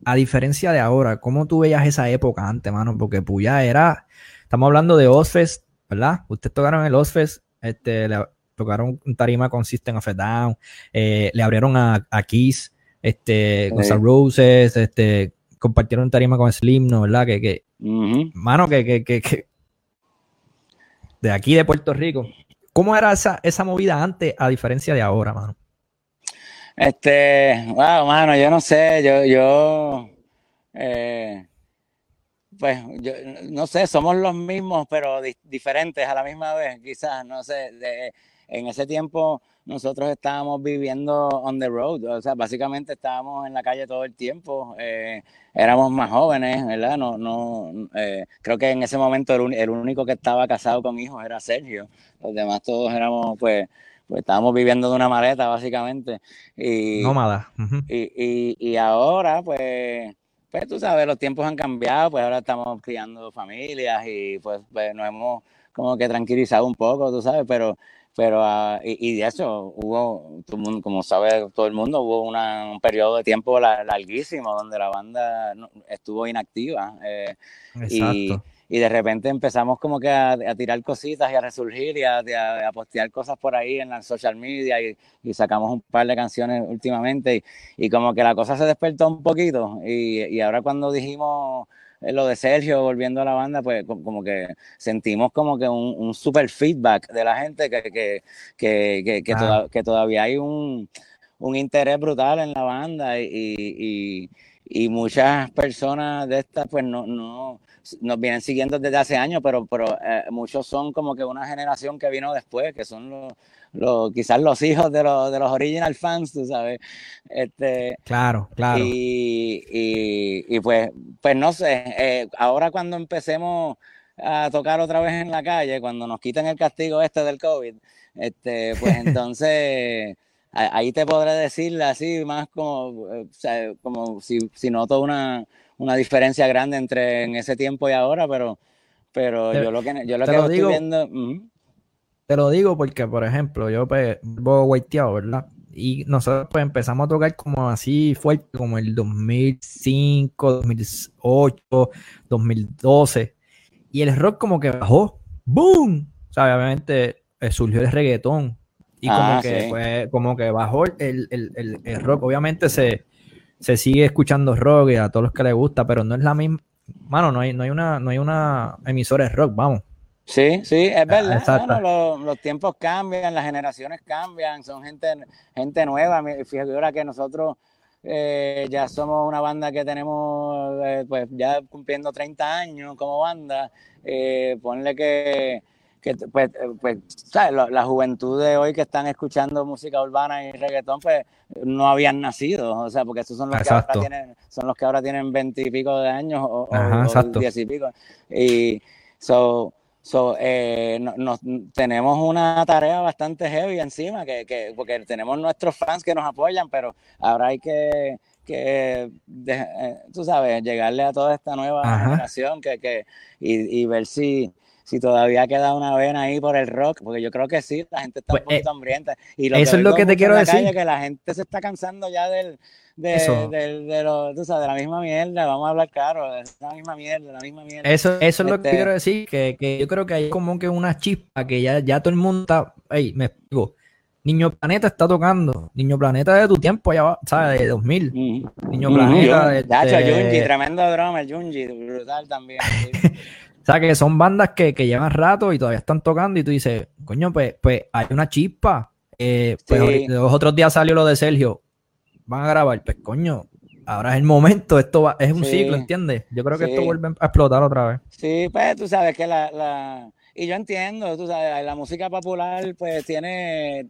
a diferencia de ahora, ¿cómo tú veías esa época antes, mano? Porque Puya era Estamos hablando de Ozfest, ¿verdad? Ustedes tocaron el Ozfest, este, le tocaron un tarima con System of a Down, eh, le abrieron a, a Kiss, este, con Roses, este, compartieron un tarima con Slim, ¿no? ¿Verdad? Que, que mano, que, que, que, de aquí de Puerto Rico. ¿Cómo era esa, esa movida antes a diferencia de ahora, mano? Este, wow, mano, yo no sé, yo, yo, eh, pues yo no sé, somos los mismos, pero diferentes a la misma vez, quizás, no sé, en ese tiempo nosotros estábamos viviendo on the road, o sea, básicamente estábamos en la calle todo el tiempo, eh, éramos más jóvenes, ¿verdad? No, no, eh, creo que en ese momento el, único que estaba casado con hijos era Sergio, los demás todos éramos, pues, pues estábamos viviendo de una maleta, básicamente. Y, Nómada. y, y ahora, pues pues tú sabes, los tiempos han cambiado, pues ahora estamos criando familias y pues, pues nos hemos como que tranquilizado un poco, tú sabes, pero pero uh, y, de eso hubo, como sabe todo el mundo, hubo un periodo de tiempo larguísimo donde la banda estuvo inactiva. Eh, Exacto y de repente empezamos como que a, tirar cositas y a resurgir y a, postear cosas por ahí en la social media y, sacamos un par de canciones últimamente y, como que la cosa se despertó un poquito y, ahora cuando dijimos eh, lo de Sergio volviendo a la banda, pues como que sentimos como que un, super feedback de la gente que, que, que, que, todavía hay un, un, interés brutal en la banda y, y muchas personas de estas pues no, no nos vienen siguiendo desde hace años, pero, pero eh, muchos son como que una generación que vino después, que son los, los quizás los hijos de los, de los original fans, tú sabes. Este, claro, claro. Y, y, pues, pues no sé, eh, ahora cuando empecemos a tocar otra vez en la calle, cuando nos quiten el castigo este del COVID, este, pues entonces ahí te podré decir así más como, como si, si noto una, una diferencia grande entre en ese tiempo y ahora, pero, pero yo lo que, yo lo que estoy digo, viendo... Te lo digo porque, por ejemplo, yo pues voy guaiteado, ¿verdad? Y nosotros pues empezamos a tocar como así fuerte, como el 2005, 2008, 2012. Y el rock como que bajó. ¡Boom! O sea, obviamente eh, surgió el reggaetón. Y como, ah, que, fue, como que bajó el, el, el rock. Obviamente se, se sigue escuchando rock y a todos los que les gusta, pero no es la misma. Mano, no hay, no hay una, no hay una emisora de rock, vamos. Sí, sí, es verdad. los, tiempos cambian, las generaciones cambian, son gente, gente nueva. Fíjate ahora que nosotros eh, ya somos una banda que tenemos, eh, pues ya cumpliendo 30 años como banda. Eh, ponle que que pues, pues ¿sabes? La, juventud de hoy que están escuchando música urbana y reggaetón, pues no habían nacido, o sea, porque esos son los que ahora tienen, son los que ahora tienen veintipico de años o, diez y pico. Y so, so eh, nos, tenemos una tarea bastante heavy encima, que, que, porque tenemos nuestros fans que nos apoyan, pero ahora hay que que, eh, tú sabes, llegarle a toda esta nueva generación que, que, y, y ver si, si todavía queda una vena ahí por el rock, porque yo creo que sí, la gente está un pues, eh, poquito hambrienta. Y eso es lo que te quiero decir. que la gente se está cansando ya del, de, de, lo, tú sabes, de la misma mierda, vamos a hablar claro, de la misma mierda, la misma mierda. Eso, eso es lo que este quiero decir, que, que, yo creo que hay como que una chispa que ya, ya todo el mundo está, hey, me explico, Niño Planeta está tocando. Niño Planeta de tu tiempo, ya va, ¿sabes? De 2000. Niño Planeta. De, Junji, tremendo drama, el Junji, brutal también. o sea, que son bandas que, que, llevan rato y todavía están tocando y tú dices, coño, pues, pues hay una chispa. Eh, pues los otros días salió lo de Sergio. Van a grabar, pues coño, ahora es el momento, esto va, es un ciclo, ¿entiendes? Yo creo que esto vuelve a explotar otra vez. Sí, pues tú sabes que la, la... Y yo entiendo, tú sabes, la música popular pues tiene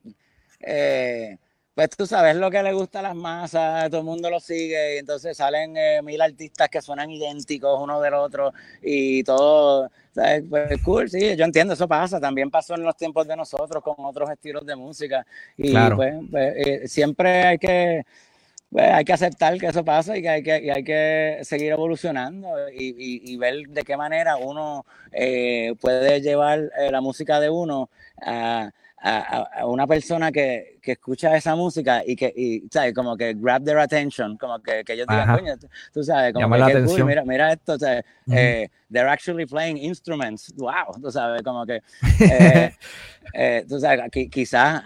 eh, pues tú sabes lo que le gusta a las masas, todo el mundo lo sigue, y entonces salen eh, mil artistas que suenan idénticos uno del otro y todo, ¿sabes? Pues cool, sí, yo entiendo, eso pasa, también pasó en los tiempos de nosotros con otros estilos de música y pues, pues eh, siempre hay que... Pues, hay que aceptar que eso pasa y que hay que, hay que seguir evolucionando y, ver de qué manera uno puede llevar la música de uno a, a, una persona que, que, escucha esa música y que, y, ¿sabes? Como que grab their attention, como que, que ellos digan, coño, tú, sabes, como que, cool, mira, mira esto, ¿sabes? eh, they're actually playing instruments, wow, tú sabes, como que, eh, eh, tú sabes, quizás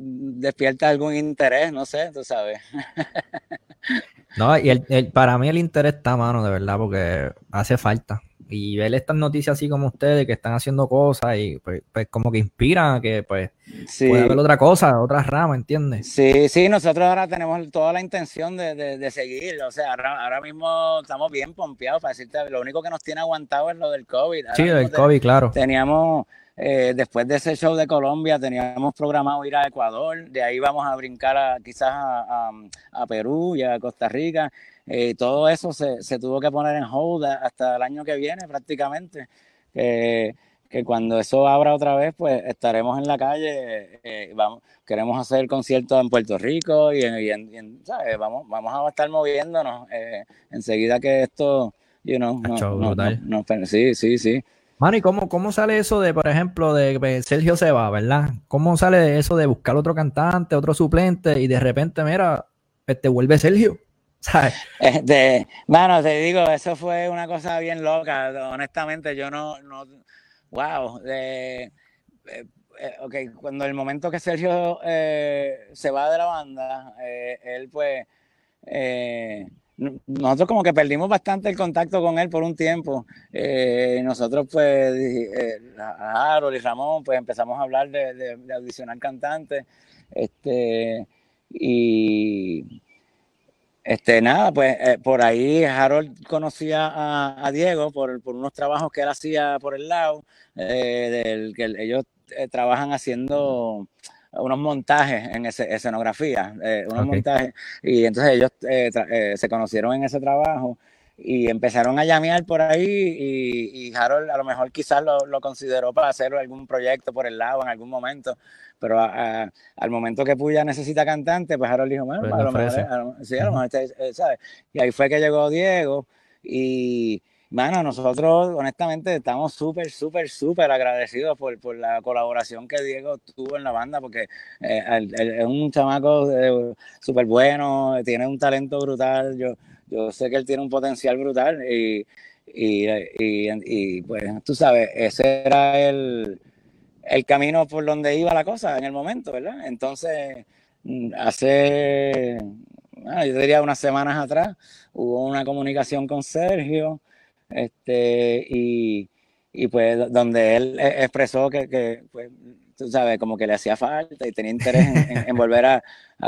despierta algún interés, no sé, tú sabes. no, y el, el, para mí el interés está a mano, de verdad, porque hace falta y ver estas noticias así como ustedes que están haciendo cosas y pues, pues como que inspiran a que pues pueda haber otra cosa, otra rama, ¿entiendes? Sí, sí, nosotros ahora tenemos toda la intención de, de, seguir, o sea, ahora, ahora, mismo estamos bien pompeados para decirte, lo único que nos tiene aguantado es lo del COVID. sí, del COVID, claro. Teníamos, eh, después de ese show de Colombia, teníamos programado ir a Ecuador, de ahí vamos a brincar a, quizás a, a Perú y a Costa Rica eh, todo eso se, se, tuvo que poner en hold hasta el año que viene prácticamente. que cuando eso abra otra vez, pues estaremos en la calle. Eh, vamos, queremos hacer conciertos en Puerto Rico y, ¿sabes? Vamos, vamos a estar moviéndonos eh, enseguida que esto, you know, no, sí, sí, sí. Mano, ¿y cómo, cómo sale eso de, por ejemplo, de que Sergio se va, ¿verdad? ¿Cómo sale eso de buscar otro cantante, otro suplente y de repente, mira, te este, vuelve Sergio? Este, bueno, te digo, eso fue una cosa bien loca. Honestamente, yo no, no wow. Eh, eh, ok, cuando el momento que Sergio eh, se va de la banda, él pues, nosotros como que perdimos bastante el contacto con él por un tiempo. nosotros pues, Harold y Ramón, pues empezamos a hablar de, de, audicionar cantantes. Este, y este, nada, pues eh, por ahí Harold conocía a, Diego por, unos trabajos que él hacía por el lado, eh, del que ellos eh, trabajan haciendo unos montajes en ese, escenografía, unos montajes, y entonces ellos se conocieron en ese trabajo y empezaron a llamear por ahí y, Harold a lo mejor quizás lo, lo, consideró para hacer algún proyecto por el lado en algún momento pero al momento que Puya necesita cantante, pues Harold dijo, bueno, pues a, lo mejor, sí, a lo mejor, eh, ¿sabes? Y ahí fue que llegó Diego y, bueno, nosotros honestamente estamos súper, súper, súper agradecidos por, por, la colaboración que Diego tuvo en la banda, porque eh, es un chamaco eh, súper bueno, tiene un talento brutal, yo, yo sé que él tiene un potencial brutal y, y, y, pues tú sabes, ese era el el camino por donde iba la cosa en el momento, ¿verdad? Entonces, hace, yo diría unas semanas atrás, hubo una comunicación con Sergio, este, y, pues donde él e, expresó que, pues, tú sabes, como que le hacía falta y tenía interés en, volver a,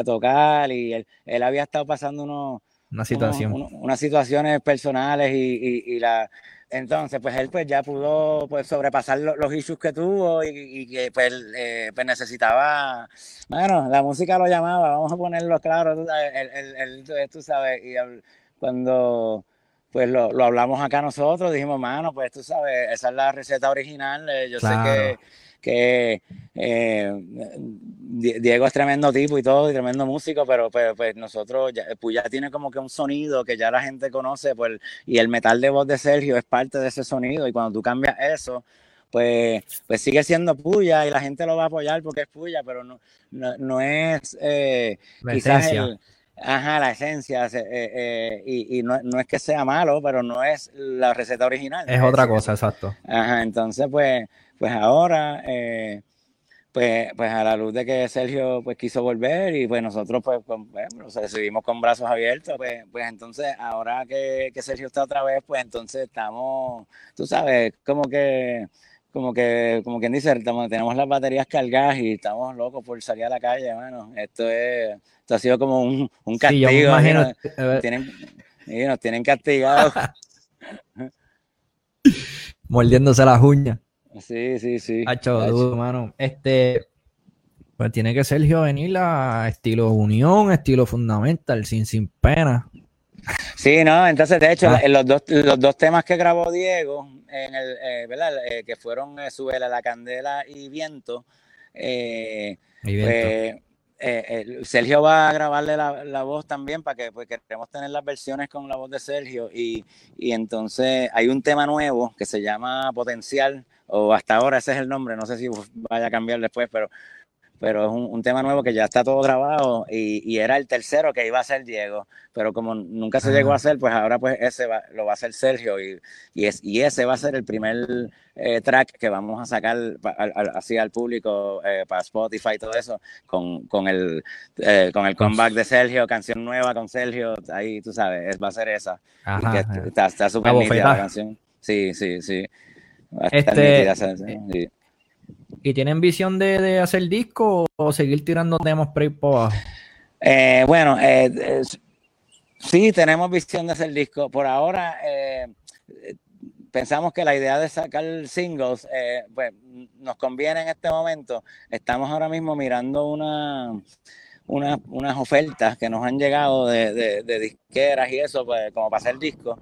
tocar, y él, había estado pasando unos una situación. unas situaciones personales y, y, la entonces pues él pues ya pudo pues sobrepasar los issues que tuvo y, que pues, eh, pues, necesitaba bueno la música lo llamaba vamos a ponerlo claro tú sabes, él, tú sabes y cuando pues lo, lo, hablamos acá nosotros dijimos mano pues tú sabes esa es la receta original eh, yo sé que que eh, Diego es tremendo tipo y todo, y tremendo músico, pero, pues nosotros, ya, pues ya tiene como que un sonido que ya la gente conoce, pues, y el metal de voz de Sergio es parte de ese sonido, y cuando tú cambias eso, pues, pues sigue siendo puya y la gente lo va a apoyar porque es puya, pero no, no, es eh, la esencia. Ajá, la esencia, eh, y, y no, no, es que sea malo, pero no es la receta original. Es otra cosa, exacto. Ajá, entonces pues pues ahora, eh, pues, pues a la luz de que Sergio pues quiso volver y pues nosotros pues, nos recibimos con brazos abiertos, pues, pues entonces ahora que, Sergio está otra vez, pues entonces estamos, tú sabes, como que como que, como quien dice, tenemos las baterías cargadas y estamos locos por salir a la calle, bueno, esto es, esto ha sido como un, un castigo. Sí, imagino, tienen, nos tienen castigados. Mordiéndose las uñas. Sí, sí, sí. Hacho, mano. Este, pues tiene que Sergio venir a estilo unión, estilo fundamental, sin, sin pena. Sí, no, entonces de hecho ah. los, dos, los dos temas que grabó Diego, en el, eh, ¿verdad? Eh, que fueron eh, Subela, La Candela y Viento, y viento. Pues, Sergio va a grabarle la, voz también para que pues, queremos tener las versiones con la voz de Sergio y, y entonces hay un tema nuevo que se llama Potencial, o hasta ahora ese es el nombre, no sé si vaya a cambiar después, pero, pero es un, tema nuevo que ya está todo grabado y, era el tercero que iba a ser Diego, pero como nunca se llegó a hacer, pues ahora pues ese lo va a hacer Sergio y, y, es, y ese va a ser el primer eh, track que vamos a sacar así al público eh, para Spotify y todo eso, con, con el, eh, con el comeback de Sergio, canción nueva con Sergio, ahí tú sabes, va a ser esa. está súper la canción. Sí, sí, sí. Este, ¿Y tienen visión de, hacer disco o seguir tirando temas por por eh, bueno, eh, sí, tenemos visión de hacer disco. Por ahora, eh, pensamos que la idea de sacar singles, pues nos conviene en este momento. Estamos ahora mismo mirando una, unas ofertas que nos han llegado de, de, disqueras y eso, pues como para hacer disco.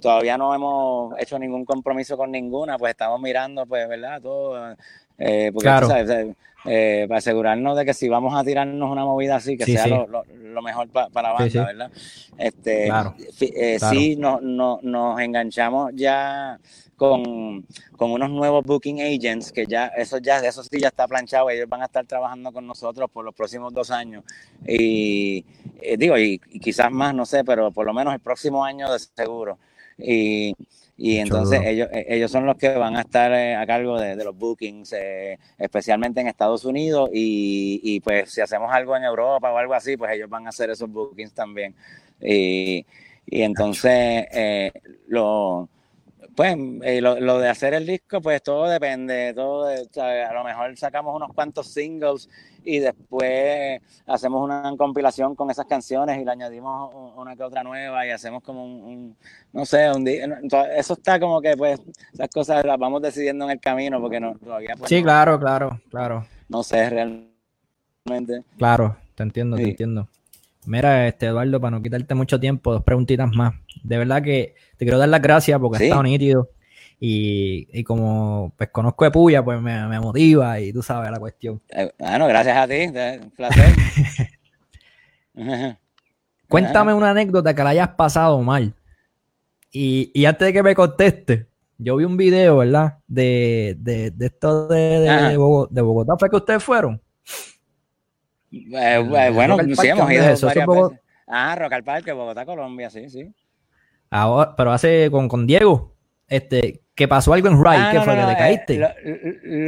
Todavía no hemos hecho ningún compromiso con ninguna, pues estamos mirando, pues, ¿verdad? Todo, eh, porque, ¿sabes? Eh, para asegurarnos de que si vamos a tirarnos una movida así, que sea Lo, mejor para la banda, ¿verdad? Este, eh, Sí, no, no, nos enganchamos ya con, con, unos nuevos booking agents, que ya, eso ya, eso sí ya está planchado, ellos van a estar trabajando con nosotros por los próximos dos años. Y digo, y, quizás más, no sé, pero por lo menos el próximo año de seguro. Y, y entonces ellos, e, ellos son los que van a estar eh, a cargo de, los bookings, eh, especialmente en Estados Unidos. Y, y, pues si hacemos algo en Europa o algo así, pues ellos van a hacer esos bookings también. Y, y entonces eh, lo pues eh, lo, de hacer el disco, pues todo depende, todo a lo mejor sacamos unos cuantos singles y después hacemos una compilación con esas canciones y le añadimos una que otra nueva y hacemos como un, no sé, un día, eso está como que pues esas cosas las vamos decidiendo en el camino porque no todavía pues, Sí, claro, claro, claro. No sé realmente. Claro, te entiendo, te entiendo. Mira, este Eduardo, para no quitarte mucho tiempo, dos preguntitas más. De verdad que te quiero dar las gracias porque has estado nítido. Y, y, como pues conozco de Puya, pues me, me, motiva y tú sabes la cuestión. Eh, bueno, gracias a ti, un placer. Cuéntame una anécdota que la hayas pasado mal. Y, y, antes de que me conteste, yo vi un video, ¿verdad? De, de, de esto de, de, Bogotá, ¿Fue que ustedes fueron? Eh, bueno, sí, hemos ido eso, Ah, Rock al Parque, Bogotá, Colombia, sí, sí. Ahora, pero hace con, con Diego, este, que pasó algo en Ride, ah, ¿qué fue? que te caíste.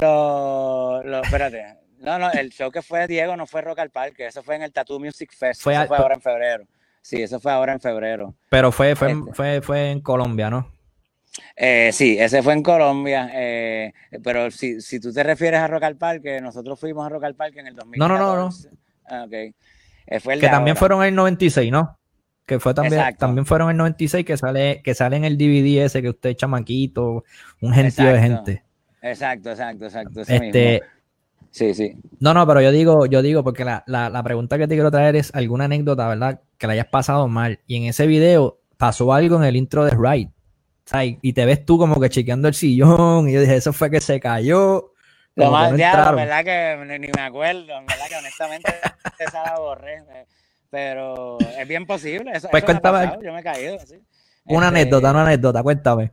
Lo, lo, espérate. No, no, el show que fue Diego no fue Rock al Parque, eso fue en el Tattoo Music Fest, fue, eso fue ahora en febrero. Sí, eso fue ahora en febrero. Pero fue, fue, este. fue, fue en Colombia, ¿no? Eh, sí, ese fue en Colombia, eh, pero si, si tú te refieres a Rock al Parque, nosotros fuimos a Rock al Parque en el 2014. No, no, no, no. Ah, ok. Eh, fue el que también fueron en el 96, ¿no? que fue también, también fueron en el 96 que sale, que sale en el DVD ese que usted chamaquito, un gentío de gente. Exacto, exacto, exacto. Este, Sí, sí. No, no, pero yo digo, yo digo, porque la, la, la, pregunta que te quiero traer es alguna anécdota, ¿verdad? Que la hayas pasado mal. Y en ese video pasó algo en el intro de Ride. Y te ves tú como que chequeando el sillón. Y yo dije, eso fue que se cayó. Lo más, ya, verdad que ni me acuerdo, verdad que honestamente esa la borré. Pero es bien posible. Eso, pues cuéntame. yo me he caído. ¿sí? Una este, anécdota, una anécdota, cuéntame.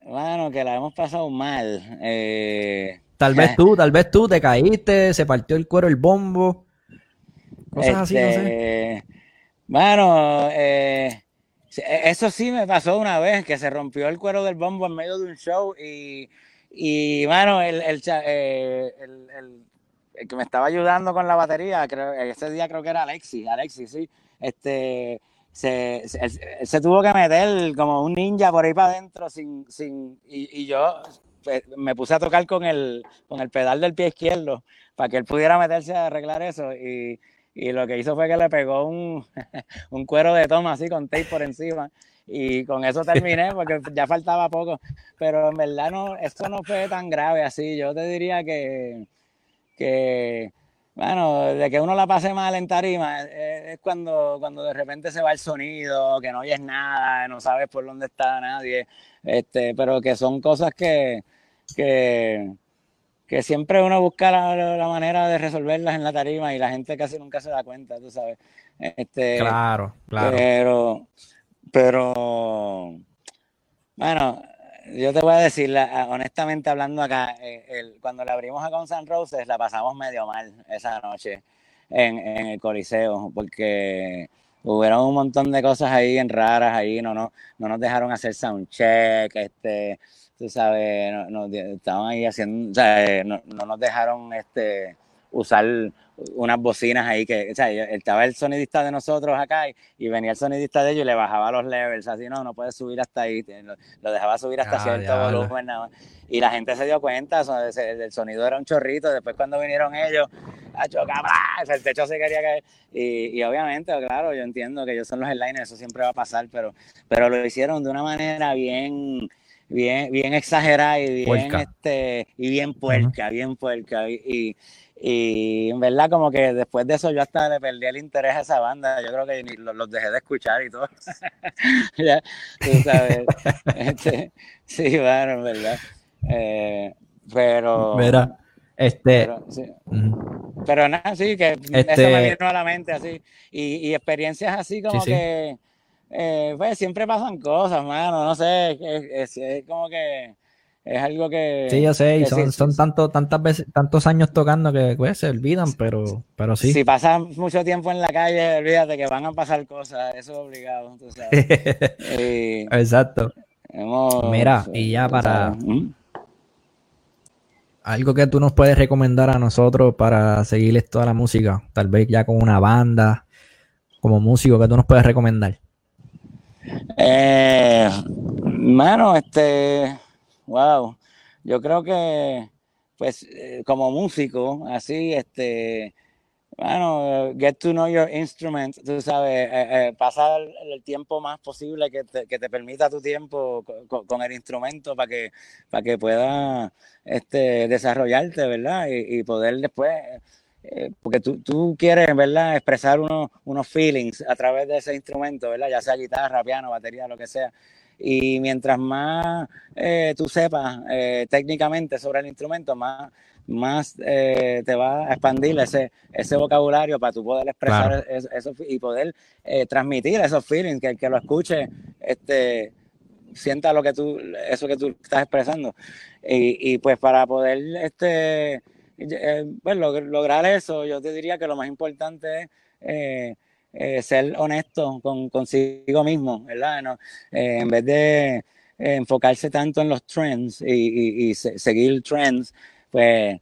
Bueno, que la hemos pasado mal. Eh, Tal vez tú, tal vez tú te caíste, se partió el cuero el bombo. Cosas así, no sé. Bueno, eh, eso sí me pasó una vez, que se rompió el cuero del bombo en medio de un show y, y bueno, el, el, eh, el, el, que me estaba ayudando con la batería, creo, ese día creo que era Alexis, Alexis, sí, este, se, se, tuvo que meter como un ninja por ahí para adentro sin, sin, y, y yo me puse a tocar con el, con el pedal del pie izquierdo para que él pudiera meterse a arreglar eso y, y lo que hizo fue que le pegó un, un, cuero de toma así con tape por encima. Y con eso terminé porque ya faltaba poco, pero en verdad no, esto no fue tan grave así, yo te diría que, que bueno, de que uno la pase mal en tarima es, cuando, cuando de repente se va el sonido, que no oyes nada, no sabes por dónde está nadie, este, pero que son cosas que, que, que siempre uno busca la, manera de resolverlas en la tarima y la gente casi nunca se da cuenta, tú sabes. Este, claro, claro. Pero, pero, bueno, yo te voy a decir, honestamente hablando acá, eh, cuando le abrimos a Guns N' Roses la pasamos medio mal esa noche en, en el Coliseo, porque hubieron un montón de cosas ahí en raras, ahí no, no, no nos dejaron hacer soundcheck, este, tú sabes, no, estaban ahí haciendo, o sea, no, no, nos dejaron este, usar unas bocinas ahí que, o sea, estaba el sonidista de nosotros acá y, venía el sonidista de ellos y le bajaba los levels, así no, no puedes subir hasta ahí, lo, dejaba subir hasta ah, cierto volumen nada más. Y la gente se dio cuenta, el sonido era un chorrito, después cuando vinieron ellos, el techo se quería caer. Y, y, obviamente, claro, yo entiendo que ellos son los headliners, eso siempre va a pasar, pero, pero lo hicieron de una manera bien bien, bien exagerada y bien, este, y bien puerca, bien puerca. Y, y, en verdad como que después de eso yo hasta le perdí el interés a esa banda. Yo creo que ni los, dejé de escuchar y todo. ya, tú sabes. Este, sí, bueno, en verdad. Eh, pero... Mira, este... Pero, nada, sí, que eso me este vino a la mente así. Y, y experiencias así como que eh, pues siempre pasan cosas, mano, no sé, es, como que es algo que... Sí, yo sé, y son, son tanto, tantas veces, tantos años tocando que pues, se olvidan, pero, pero sí. Si pasan mucho tiempo en la calle, olvídate que van a pasar cosas, eso es obligado, tú sabes. Exacto. Mira, y ya para... ¿Mm? Algo que tú nos puedes recomendar a nosotros para seguirles toda la música, tal vez ya con una banda, como músico, que tú nos puedes recomendar. Eh, este, wow, yo creo que, pues, eh, como músico, así, este, bueno, get to know your instrument, tú sabes, eh, eh, pasar el tiempo más posible que te, que te permita tu tiempo con, el instrumento para que, para que pueda este, desarrollarte, ¿verdad? Y poder después eh, porque tú, tú, quieres, ¿verdad?, expresar unos, unos feelings a través de ese instrumento, ¿verdad? Ya sea guitarra, piano, batería, lo que sea. Y mientras más eh, tú sepas eh, técnicamente sobre el instrumento, más, más te va a expandir ese, ese vocabulario para tú poder expresar eso, y poder transmitir esos feelings, que el que lo escuche este, sienta lo que tú, eso que tú estás expresando. Y, y pues para poder este, eh, bueno, lograr eso, yo te diría que lo más importante es eh, eh, ser honesto con consigo mismo, ¿verdad? No, en vez de enfocarse tanto en los trends y, seguir trends, pues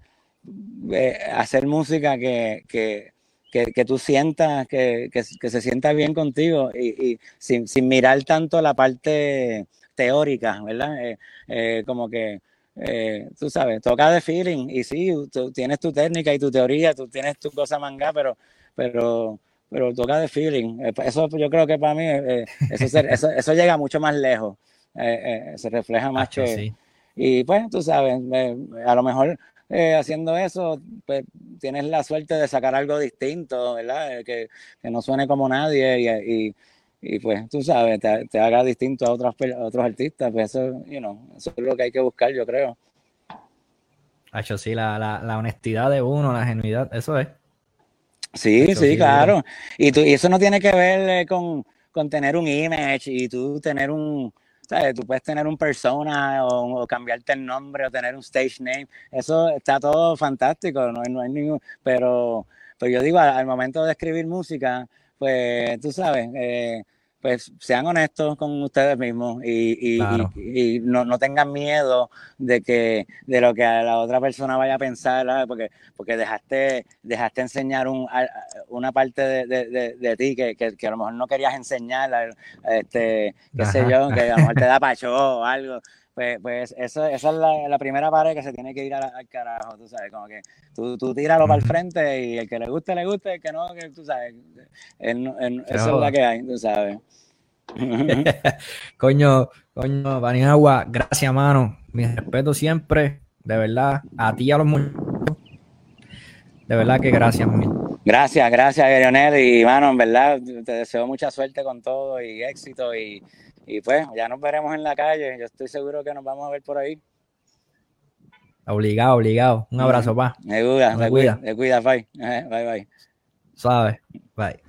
hacer música que, que, que, tú sientas, que, se sienta bien contigo y, sin, sin, mirar tanto la parte teórica, ¿verdad? como que eh, tú sabes, toca de feeling y sí, tú tienes tu técnica y tu teoría, tú tienes tu cosa manga, pero, pero, pero toca de feeling. Eh, eso yo creo que para mí, eh, eso, eso, eso, llega mucho más lejos, se refleja más que... Y pues, tú sabes, a lo mejor haciendo eso, pues tienes la suerte de sacar algo distinto, ¿verdad? que, que no suene como nadie y, y y pues tú sabes, te, haga distinto a otros, otros artistas, pues eso, you know, eso es lo que hay que buscar, yo creo. Hacho, sí, la, la, la, honestidad de uno, la genuidad, eso es. Sí, sí, claro. Y, tú, y eso no tiene que ver eh, con, con, tener un image y tú tener un, ¿sabes? Tú puedes tener un persona o, cambiarte el nombre o tener un stage name. Eso está todo fantástico, no, no hay ningún, pero, pero yo digo, al, al momento de escribir música, pues tú sabes, eh, pues sean honestos con ustedes mismos y, y, no, no, tengan miedo de que de lo que la otra persona vaya a pensar, porque porque dejaste dejaste enseñar un, una parte de, de, ti que, que, a lo mejor no querías enseñar, este, qué sé yo, que a lo mejor te da pacho o algo. Pues, pues eso, esa es la, la, primera pared que se tiene que ir al, carajo, tú sabes, como que tú, tú tíralo para el frente y el que le guste, le guste, el que no, que tú sabes, eso es la que hay, tú sabes. coño, coño, Baniagua, gracias, mano. Mi respeto siempre, de verdad, a ti y a los muchachos. De verdad que gracias, Gracias, gracias, Lionel. Y, mano, en verdad, te deseo mucha suerte con todo y éxito. Y, y pues, ya nos veremos en la calle. Yo estoy seguro que nos vamos a ver por ahí. Obligado, obligado. Un abrazo, pa. Me cuida, me cuida. Me cuida, bye. Bye, bye. Suave. Bye.